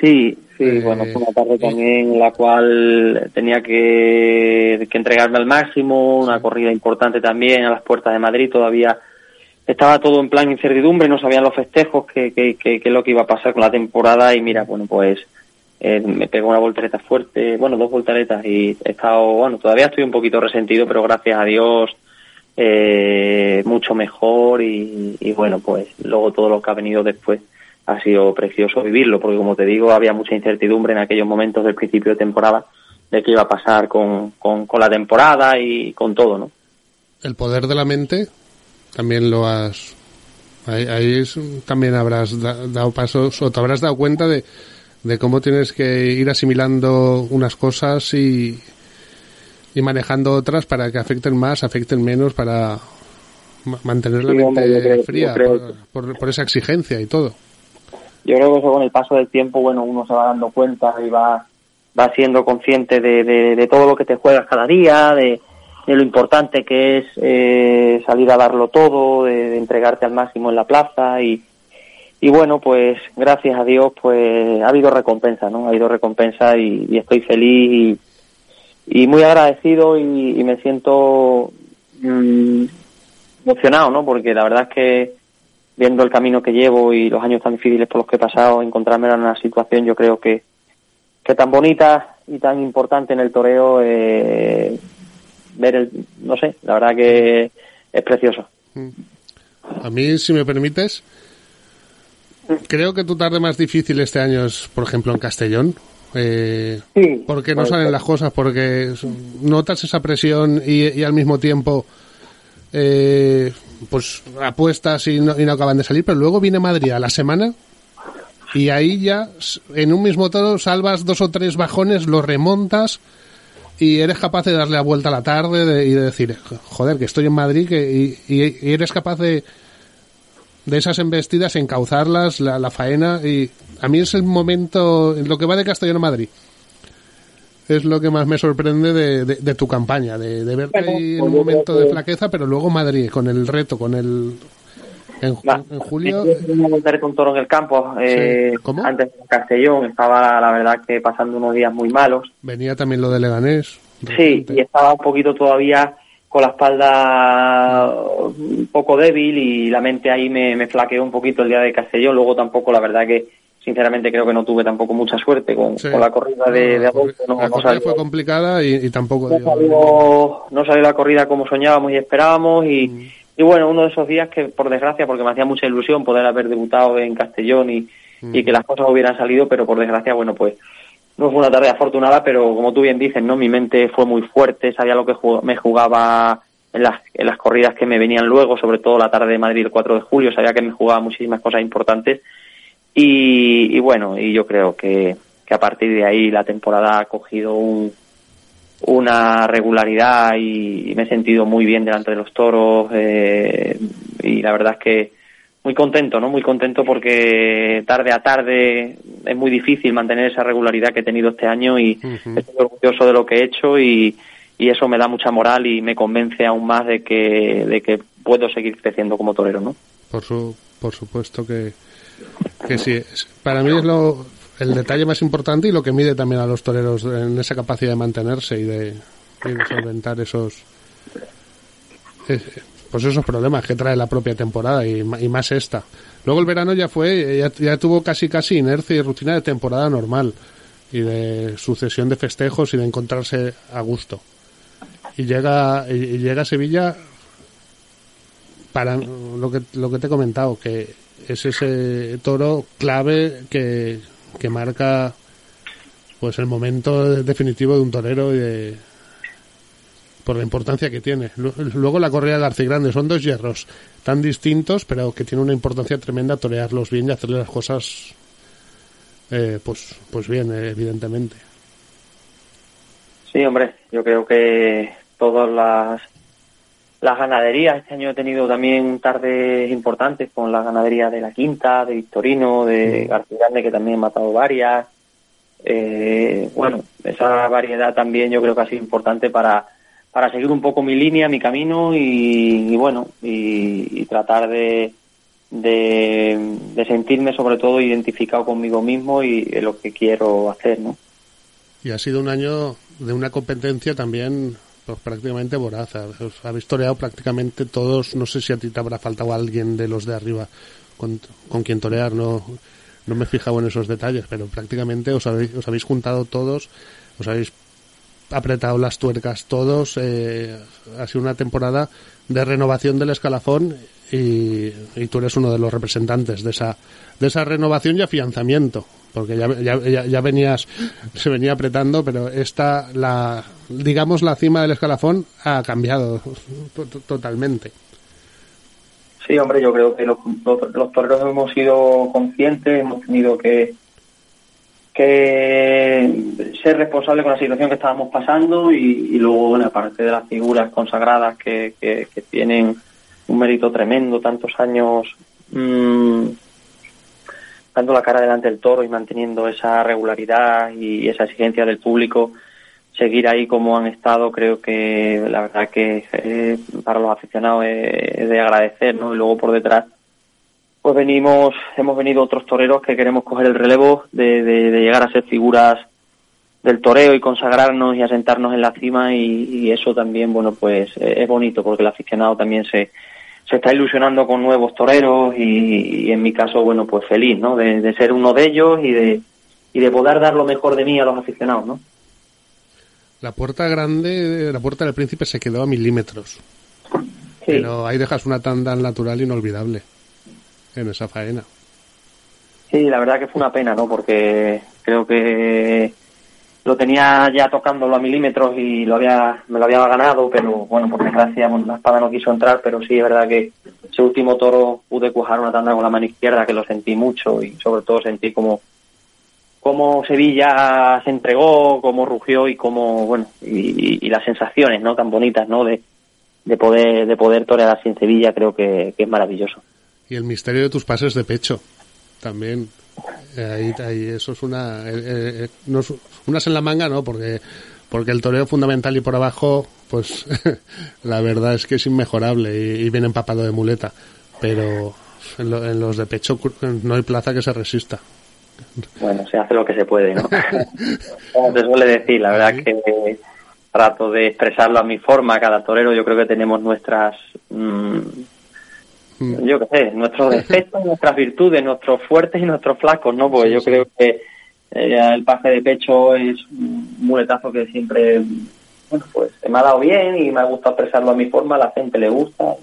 Sí, sí, Eh, bueno, fue una tarde y- también en la cual tenía que, que entregarme al máximo, una corrida importante también a las puertas de Madrid, todavía estaba todo en plan incertidumbre, no sabían los festejos, qué que, que, qué es lo que iba a pasar con la temporada y mira, bueno, pues eh, me pegó una voltereta fuerte, bueno, dos volteretas y he estado, bueno, todavía estoy un poquito resentido, pero gracias a Dios eh, mucho mejor y, y bueno, pues luego todo lo que ha venido después ha sido precioso vivirlo, porque como te digo, había mucha incertidumbre en aquellos momentos del principio de temporada de qué iba a pasar con, con, con la temporada y con todo, ¿no? El poder de la mente también lo has. Ahí, ahí es- también habrás da- dado pasos o te habrás dado cuenta de, de cómo tienes que ir asimilando unas cosas y, y manejando otras para que afecten más, afecten menos, para ma- mantener la Sí, mente creo- fría creo por, por- por esa exigencia y todo. Yo creo que eso con el paso del tiempo, bueno, uno se va dando cuenta y va, va siendo consciente de, de, todo lo que te juegas cada día, de, de lo importante que es eh, salir a darlo todo, de, entregarte al máximo en la plaza y, y bueno, pues gracias a Dios, pues ha habido recompensa, ¿no? Ha habido recompensa y, y estoy feliz y, y muy agradecido y, y me siento mm, emocionado, ¿no? Porque la verdad es que viendo el camino que llevo y los años tan difíciles por los que he pasado, encontrarme en una situación yo creo que, que tan bonita y tan importante en el toreo, eh, ver el, no sé, la verdad que es precioso. A mí, si me permites, creo que tu tarde más difícil este año es, por ejemplo, en Castellón. Eh, Sí, porque no salen ser. las cosas, porque notas esa presión y, y al mismo tiempo eh, pues apuestas y no, y no acaban de salir, pero luego viene Madrid a la semana y ahí ya en un mismo toro salvas dos o tres bajones, los remontas y eres capaz de darle la vuelta a la tarde de- y de decir, joder, que estoy en Madrid que, y eres capaz de de esas embestidas, encauzarlas, la, la faena y a mí es el momento, en lo que va de Castellón a Madrid, es lo que más me sorprende de, de- de tu campaña, de, de verte Bueno, ahí en pues un momento creo de que- flaqueza, pero luego Madrid, con el reto, con el... En, en julio... Voltereta un toro en el campo, eh, Sí. ¿Cómo? antes de Castellón, estaba la verdad que pasando unos días muy malos. Venía también lo de Leganés. Sí, y estaba un poquito todavía con la espalda un poco débil y la mente ahí me, me flaqueó un poquito el día de Castellón. Luego tampoco, la verdad que sinceramente creo que no tuve tampoco mucha suerte con, Sí. con la corrida de, No, de Adolfo. No, la no corrida salió, fue complicada y, y tampoco no salió- no salió la corrida como soñábamos y esperábamos y, y bueno, uno de esos días que por desgracia, porque me hacía mucha ilusión poder haber debutado en Castellón y, y que las cosas hubieran salido, pero por desgracia, bueno, pues no fue una tarde afortunada, pero como tú bien dices, no mi mente fue muy fuerte, sabía lo que ju- me jugaba en las, en las corridas que me venían luego, sobre todo la tarde de Madrid el 4 de julio, sabía que me jugaba muchísimas cosas importantes y, y bueno, y yo creo que, que a partir de ahí la temporada ha cogido un, una regularidad y, me he sentido muy bien delante de los toros eh, y la verdad es que muy contento, ¿no? Muy contento porque tarde a tarde es muy difícil mantener esa regularidad que he tenido este año y estoy orgulloso de lo que he hecho y, y eso me da mucha moral y me convence aún más de que, de que puedo seguir creciendo como torero, ¿no? Por, su, por supuesto que, que sí. Para mí es lo, el detalle más importante y lo que mide también a los toreros en esa capacidad de mantenerse y de, solventar esos pues esos problemas que trae la propia temporada y, más esta. Luego el verano ya fue, ya, ya tuvo casi casi inercia y rutina de temporada normal y de sucesión de festejos y de encontrarse a gusto. Y llega, y llega a Sevilla para lo que, lo que te he comentado, que es ese toro clave que, que marca pues el momento definitivo de un torero y de, por la importancia que tiene. Lu- Luego la corrida de Arcigrande son dos hierros tan distintos, pero que tiene una importancia tremenda torearlos bien y hacerle las cosas eh, pues, pues bien, eh, evidentemente. Sí, hombre, yo creo que todas las, las ganaderías, este año he tenido también tardes importantes con la ganadería de la Quinta, de Victorino, de García Grande, que también he matado varias. Eh, bueno, esa variedad también yo creo que ha sido importante para, para seguir un poco mi línea, mi camino y, y bueno, y, y tratar de, de, de sentirme sobre todo identificado conmigo mismo y en lo que quiero hacer, ¿no? Y ha sido un año de una competencia también pues prácticamente voraz. Habéis toreado prácticamente todos. No sé si a ti te habrá faltado alguien de los de arriba con, con quien torear. No, no me he fijado en esos detalles, pero prácticamente os habéis, os habéis juntado todos. Os habéis apretado las tuercas todos. Eh, ha sido una temporada de renovación del escalafón y, y tú eres uno de los representantes de esa, de esa renovación y afianzamiento porque ya, ya, ya, ya venías, se venía apretando, pero esta, la, digamos, la cima del escalafón ha cambiado to- to- totalmente. Sí, hombre, yo creo que los, los, los toreros hemos sido conscientes, hemos tenido que, ser responsables con la situación que estábamos pasando y, luego, bueno, aparte de las figuras consagradas que, tienen un mérito tremendo, tantos años mm, dando la cara delante del toro y manteniendo esa regularidad y esa exigencia del público, seguir ahí como han estado, creo que la verdad que eh, para los aficionados es, de agradecer, ¿no? Y luego por detrás, pues venimos, hemos venido otros toreros que queremos coger el relevo de, de, llegar a ser figuras del toreo y consagrarnos y asentarnos en la cima y, y eso también, bueno, pues eh, es bonito porque el aficionado también se, se está ilusionando con nuevos toreros y, y en mi caso, bueno, pues feliz, ¿no? De, de ser uno de ellos y de, y de poder dar lo mejor de mí a los aficionados, ¿no? La puerta grande, la puerta del príncipe se quedó a milímetros, Sí. pero ahí dejas una tanda natural inolvidable en esa faena. Sí, la verdad que fue una pena, ¿no? Porque creo que lo tenía ya tocándolo a milímetros y lo había, me lo había ganado, pero bueno, por desgracia bueno, la espada no quiso entrar, pero sí es verdad que ese último toro pude cuajar una tanda con la mano izquierda que lo sentí mucho y sobre todo sentí como cómo Sevilla se entregó, cómo rugió y cómo, bueno, y, las sensaciones, ¿no? Tan bonitas, ¿no? De, de poder, de poder torear así Sevilla creo que, es maravilloso. Y el misterio de tus pases de pecho, también. Eh, Ahí, ahí, eso es una... eh, eh, es- unas en la manga, ¿no? Porque, porque el toreo fundamental y por abajo, pues la verdad es que es inmejorable y, y viene empapado de muleta. Pero en, lo- en los de pecho no hay plaza que se resista. Bueno, se hace lo que se puede, ¿no? Como se suele decir, la verdad que trato de expresarlo a mi forma, cada torero yo creo que tenemos nuestras, mm, yo qué sé, nuestros defectos, nuestras virtudes, nuestros fuertes y nuestros flacos, ¿no? Pues yo creo que eh, el pase de pecho es un muletazo que siempre, bueno, pues se me ha dado bien y me ha gustado expresarlo a mi forma, a la gente le gusta.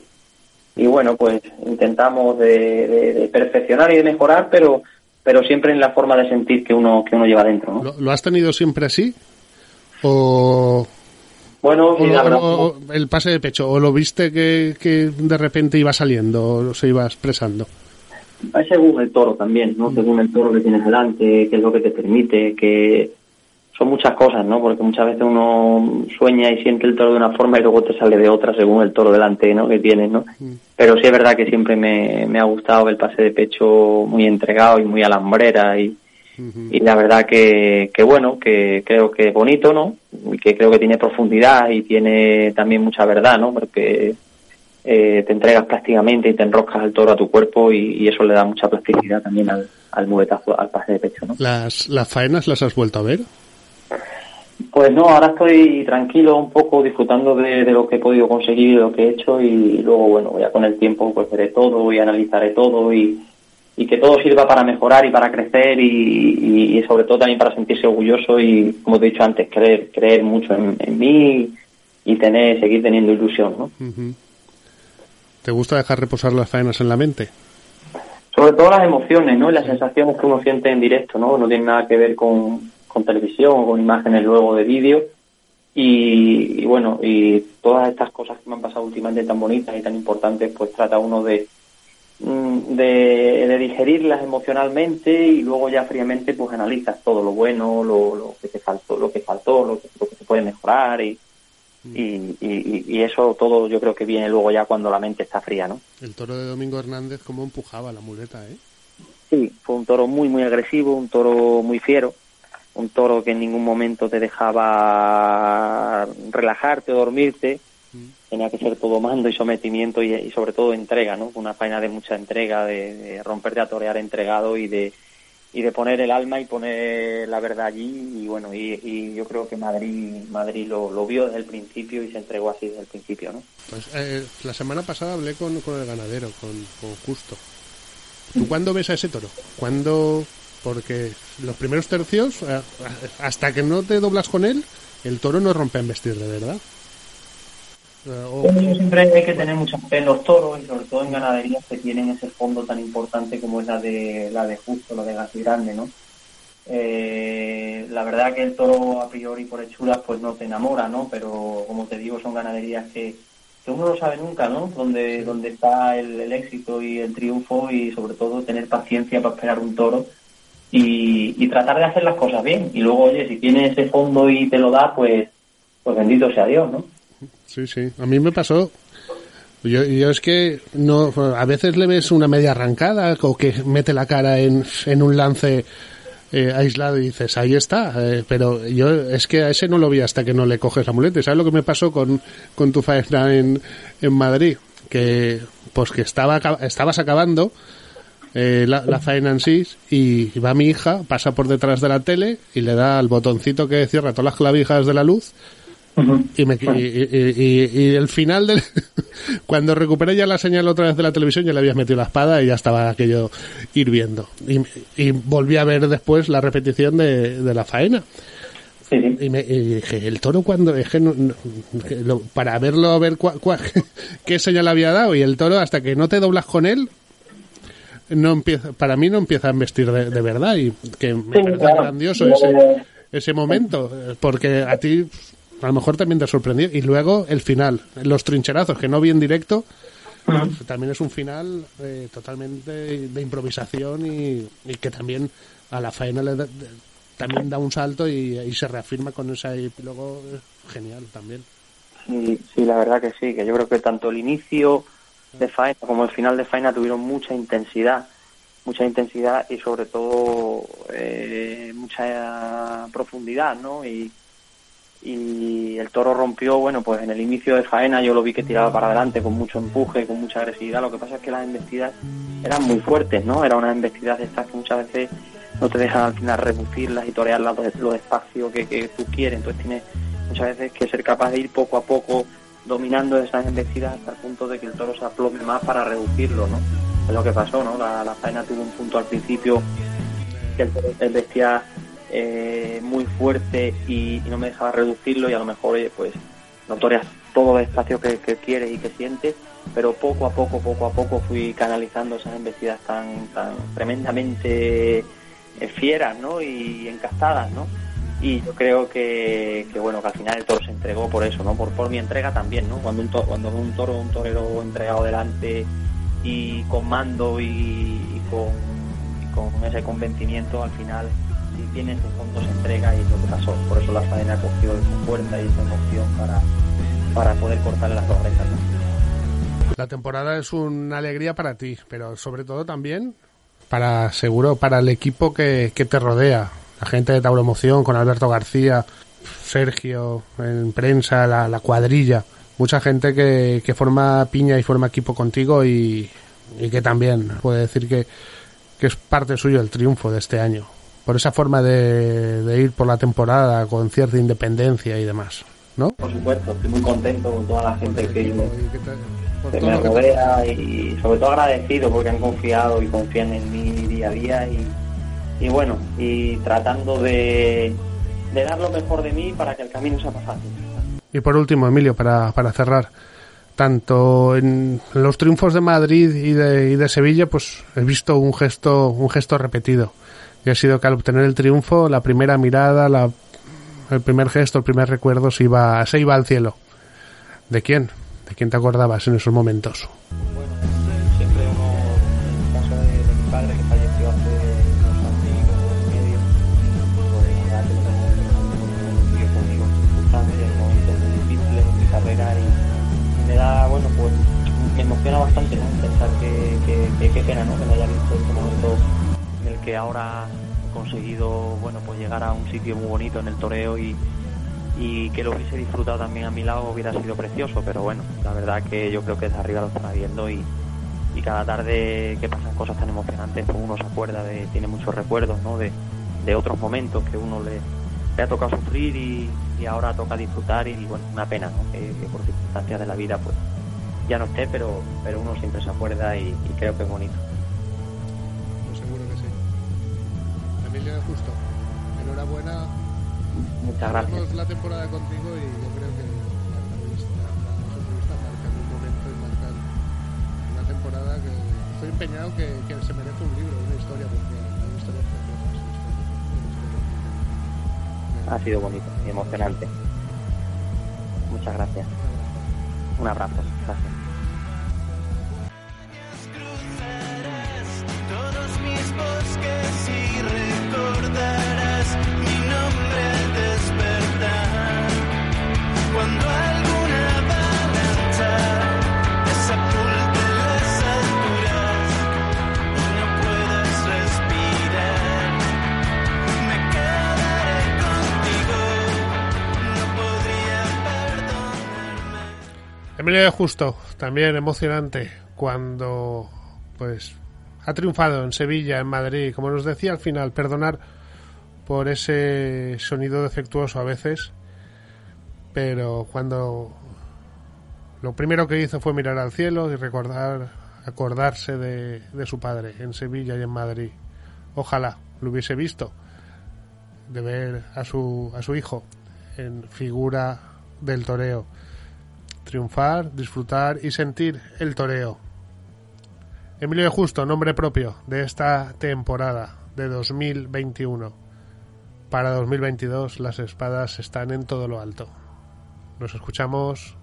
Y bueno, pues intentamos de, de- de perfeccionar y de mejorar, pero pero siempre en la forma de sentir que uno que uno lleva dentro, ¿no? ¿Lo, lo has tenido siempre así? ¿O, Bueno, o- la verdad, o- o el pase de pecho? ¿O lo viste que, que de repente iba saliendo o se iba expresando? es según el toro también, ¿no? Según el toro que tienes delante, qué es lo que te permite, que son muchas cosas, ¿no? Porque muchas veces uno sueña y siente el toro de una forma y luego te sale de otra según el toro delante, ¿no? Que tienes, ¿no? Pero sí es verdad que siempre me, me ha gustado el pase de pecho muy entregado y muy alambrera y, y la verdad que, que bueno, que creo que es bonito, ¿no? Y que creo que tiene profundidad y tiene también mucha verdad, ¿no? Porque eh, te entregas prácticamente y te enroscas al toro a tu cuerpo y, y eso le da mucha plasticidad también al, al muletazo, al pase de pecho, ¿no? ¿Las, ¿Las faenas las has vuelto a ver? Pues no, ahora estoy tranquilo un poco disfrutando de, de lo que he podido conseguir y de lo que he hecho y luego, bueno, ya con el tiempo pues veré todo y analizaré todo y, y que todo sirva para mejorar y para crecer y, sobre todo también para sentirse orgulloso y, como te he dicho antes, creer, creer mucho en, en mí y tener, seguir teniendo ilusión, ¿no? ¿Te gusta dejar reposar las faenas en la mente? Sobre todo las emociones, ¿no? Y las sensaciones que uno siente en directo, ¿no? No tiene nada que ver con, con televisión o con imágenes luego de vídeo. Y, y bueno, y todas estas cosas que me han pasado últimamente tan bonitas y tan importantes, pues trata uno de, mm, de, de digerirlas emocionalmente y luego ya fríamente pues analizas todo lo bueno, lo, lo que te faltó, lo que faltó, lo que, lo que se puede mejorar y, y, y, y eso todo yo creo que viene luego ya cuando la mente está fría, ¿no? El toro de Domingo Hernández, cómo empujaba la muleta, ¿eh? Sí, fue un toro muy, muy agresivo, un toro muy fiero, un toro que en ningún momento te dejaba relajarte o dormirte. tenía que ser todo mando y sometimiento y, y sobre todo entrega, ¿no? Una faena de mucha entrega, de, de romperte a torear entregado y de y de poner el alma y poner la verdad allí y bueno y, y yo creo que Madrid Madrid lo, lo vio desde el principio y se entregó así desde el principio, ¿no? Pues, eh, la semana pasada hablé con, con el ganadero, con, con Justo. ¿Tú cuándo ves a ese toro? ¿Cuándo? Porque los primeros tercios, eh, hasta que no te doblas con él, el toro no rompe en vestir de verdad. Eh, o- siempre hay que tener mucha fe en los toros y sobre todo en ganaderías que tienen ese fondo tan importante como es la de la de Justo, la de Gas Grande, ¿no? Eh, la verdad que el toro a priori por hechuras pues no te enamora, ¿no? Pero como te digo son ganaderías que, que uno no sabe nunca, ¿no? Donde, donde está el, el éxito y el triunfo y sobre todo tener paciencia para esperar un toro y, y tratar de hacer las cosas bien. Y luego, oye, si tiene ese fondo y te lo da, pues, pues bendito sea Dios, ¿no? Sí, sí. A mí me pasó. Yo, yo es que no, a veces le ves una media arrancada o que mete la cara en, en un lance eh, aislado y dices, ahí está. eh, pero yo es que a ese no lo vi hasta que no le coges la. ¿Sabes lo que me pasó con, con tu faena en, en Madrid? Que, pues que estaba, estabas acabando eh, la, la faena en sí y va mi hija, pasa por detrás de la tele y le da al botoncito que cierra todas las clavijas de la luz. Y, me, y, y- el final del cuando recuperé ya la señal otra vez de la televisión ya le habías metido la espada y ya estaba aquello hirviendo. Y, y volví a ver después la repetición de, de la faena. Y, me, y dije el toro cuando es que no- no- que lo- para verlo ver cua- cua- qué señal había dado. Y el toro hasta que no te doblas con él no empieza para mí no empieza a vestir de, de verdad y que me Sí, parece claro. grandioso ese ese momento, porque a ti a lo mejor también te sorprendió. Y luego el final, los trincherazos, que no vi en directo, también es un final eh, totalmente de improvisación y, y que también a la faena le da- de- también da un salto y, y se reafirma con ese epílogo eh, genial también. Sí, sí, la verdad que sí, que yo creo que tanto el inicio de faena como el final de faena tuvieron mucha intensidad, mucha intensidad y sobre todo eh, mucha profundidad, ¿no? Y, y el toro rompió, bueno, pues en el inicio de faena yo lo vi que tiraba para adelante con mucho empuje, con mucha agresividad, lo que pasa es que las embestidas eran muy fuertes, ¿no? Era una embestidas de estas que muchas veces no te dejan al final reducirlas y torearlas lo, lo despacio que, que tú quieres, entonces tienes muchas veces que ser capaz de ir poco a poco dominando esas embestidas hasta el punto de que el toro se aplome más para reducirlo, ¿no? Es lo que pasó, ¿no? La, la faena tuvo un punto al principio que el toro embestía eh, muy fuerte y, no me dejaba reducirlo y a lo mejor, oye, pues no toreas todo el espacio que, que quieres y que sientes, pero poco a poco, poco a poco fui canalizando esas embestidas tan, tan tremendamente eh, fieras, ¿no? Y encastadas, ¿no? Y yo creo que, bueno que al final el toro se entregó por eso no por, por mi entrega también no cuando un toro, cuando un toro un torero entregado delante y con mando y, con, con ese convencimiento al final si tiene ese fondo se entrega y es lo que pasó. Por eso la faena cogió esa fuerza y esa emoción para para poder cortarle las orejas ¿no? La temporada es una alegría para ti, pero sobre todo también para seguro para el equipo que, que te rodea, la gente de Tauromoción con Alberto García, Sergio en prensa, la, la cuadrilla, mucha gente que, que forma piña y forma equipo contigo y, y que también puede decir que, que es parte suyo el triunfo de este año, por esa forma de, de ir por la temporada con cierta independencia y demás, ¿no? por supuesto estoy muy contento con toda la gente que que me rodea y sobre todo agradecido porque han confiado y confían en mí día a día y, y bueno, y tratando de, de dar lo mejor de mí para que el camino sea más fácil. Y por último, Emilio, para, para cerrar, tanto en los triunfos de Madrid y de, y de Sevilla, pues he visto un gesto, un gesto repetido. Y ha sido que al obtener el triunfo, la primera mirada, la, el primer gesto, el primer recuerdo se iba, se iba al cielo. ¿De quién? ¿De quién te acordabas en esos momentos? Bueno, bastante ¿no? pensar que, qué pena ¿no? que no haya visto este momento en el que ahora he conseguido, bueno, pues llegar a un sitio muy bonito en el toreo y y que lo hubiese disfrutado también a mi lado hubiera sido precioso, pero bueno, la verdad que yo creo que desde arriba lo están viendo y, y cada tarde que pasan cosas tan emocionantes, pues uno se acuerda de, tiene muchos recuerdos, ¿no? De, de otros momentos que uno le, le ha tocado sufrir y, y ahora toca disfrutar y bueno, una pena, ¿no? Que por circunstancias de la vida pues ya no esté, pero, pero uno siempre se acuerda y, y creo que es bonito. Pues seguro que sí. Emilio Justo, enhorabuena. Muchas gracias. Cerramos la temporada contigo y yo creo que las entrevistas marcan un momento y marcan una temporada que estoy empeñado que, que se merece un libro, una historia, porque hay historias preciosas. historias- Ha sido bonito y emocionante. Muchas gracias. Un abrazo. Gracias. De Justo, también emocionante cuando pues ha triunfado en Sevilla, en Madrid, como nos decía al final, perdonar por ese sonido defectuoso a veces, pero cuando lo primero que hizo fue mirar al cielo y recordar, acordarse de, de su padre en Sevilla y en Madrid. Ojalá lo hubiese visto, de ver a su, a su hijo en figura del toreo triunfar, disfrutar y sentir el toreo. Emilio Justo, nombre propio de esta temporada de 2021. Para 2022 las espadas están en todo lo alto. Nos escuchamos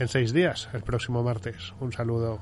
en seis días, el próximo martes. Un saludo.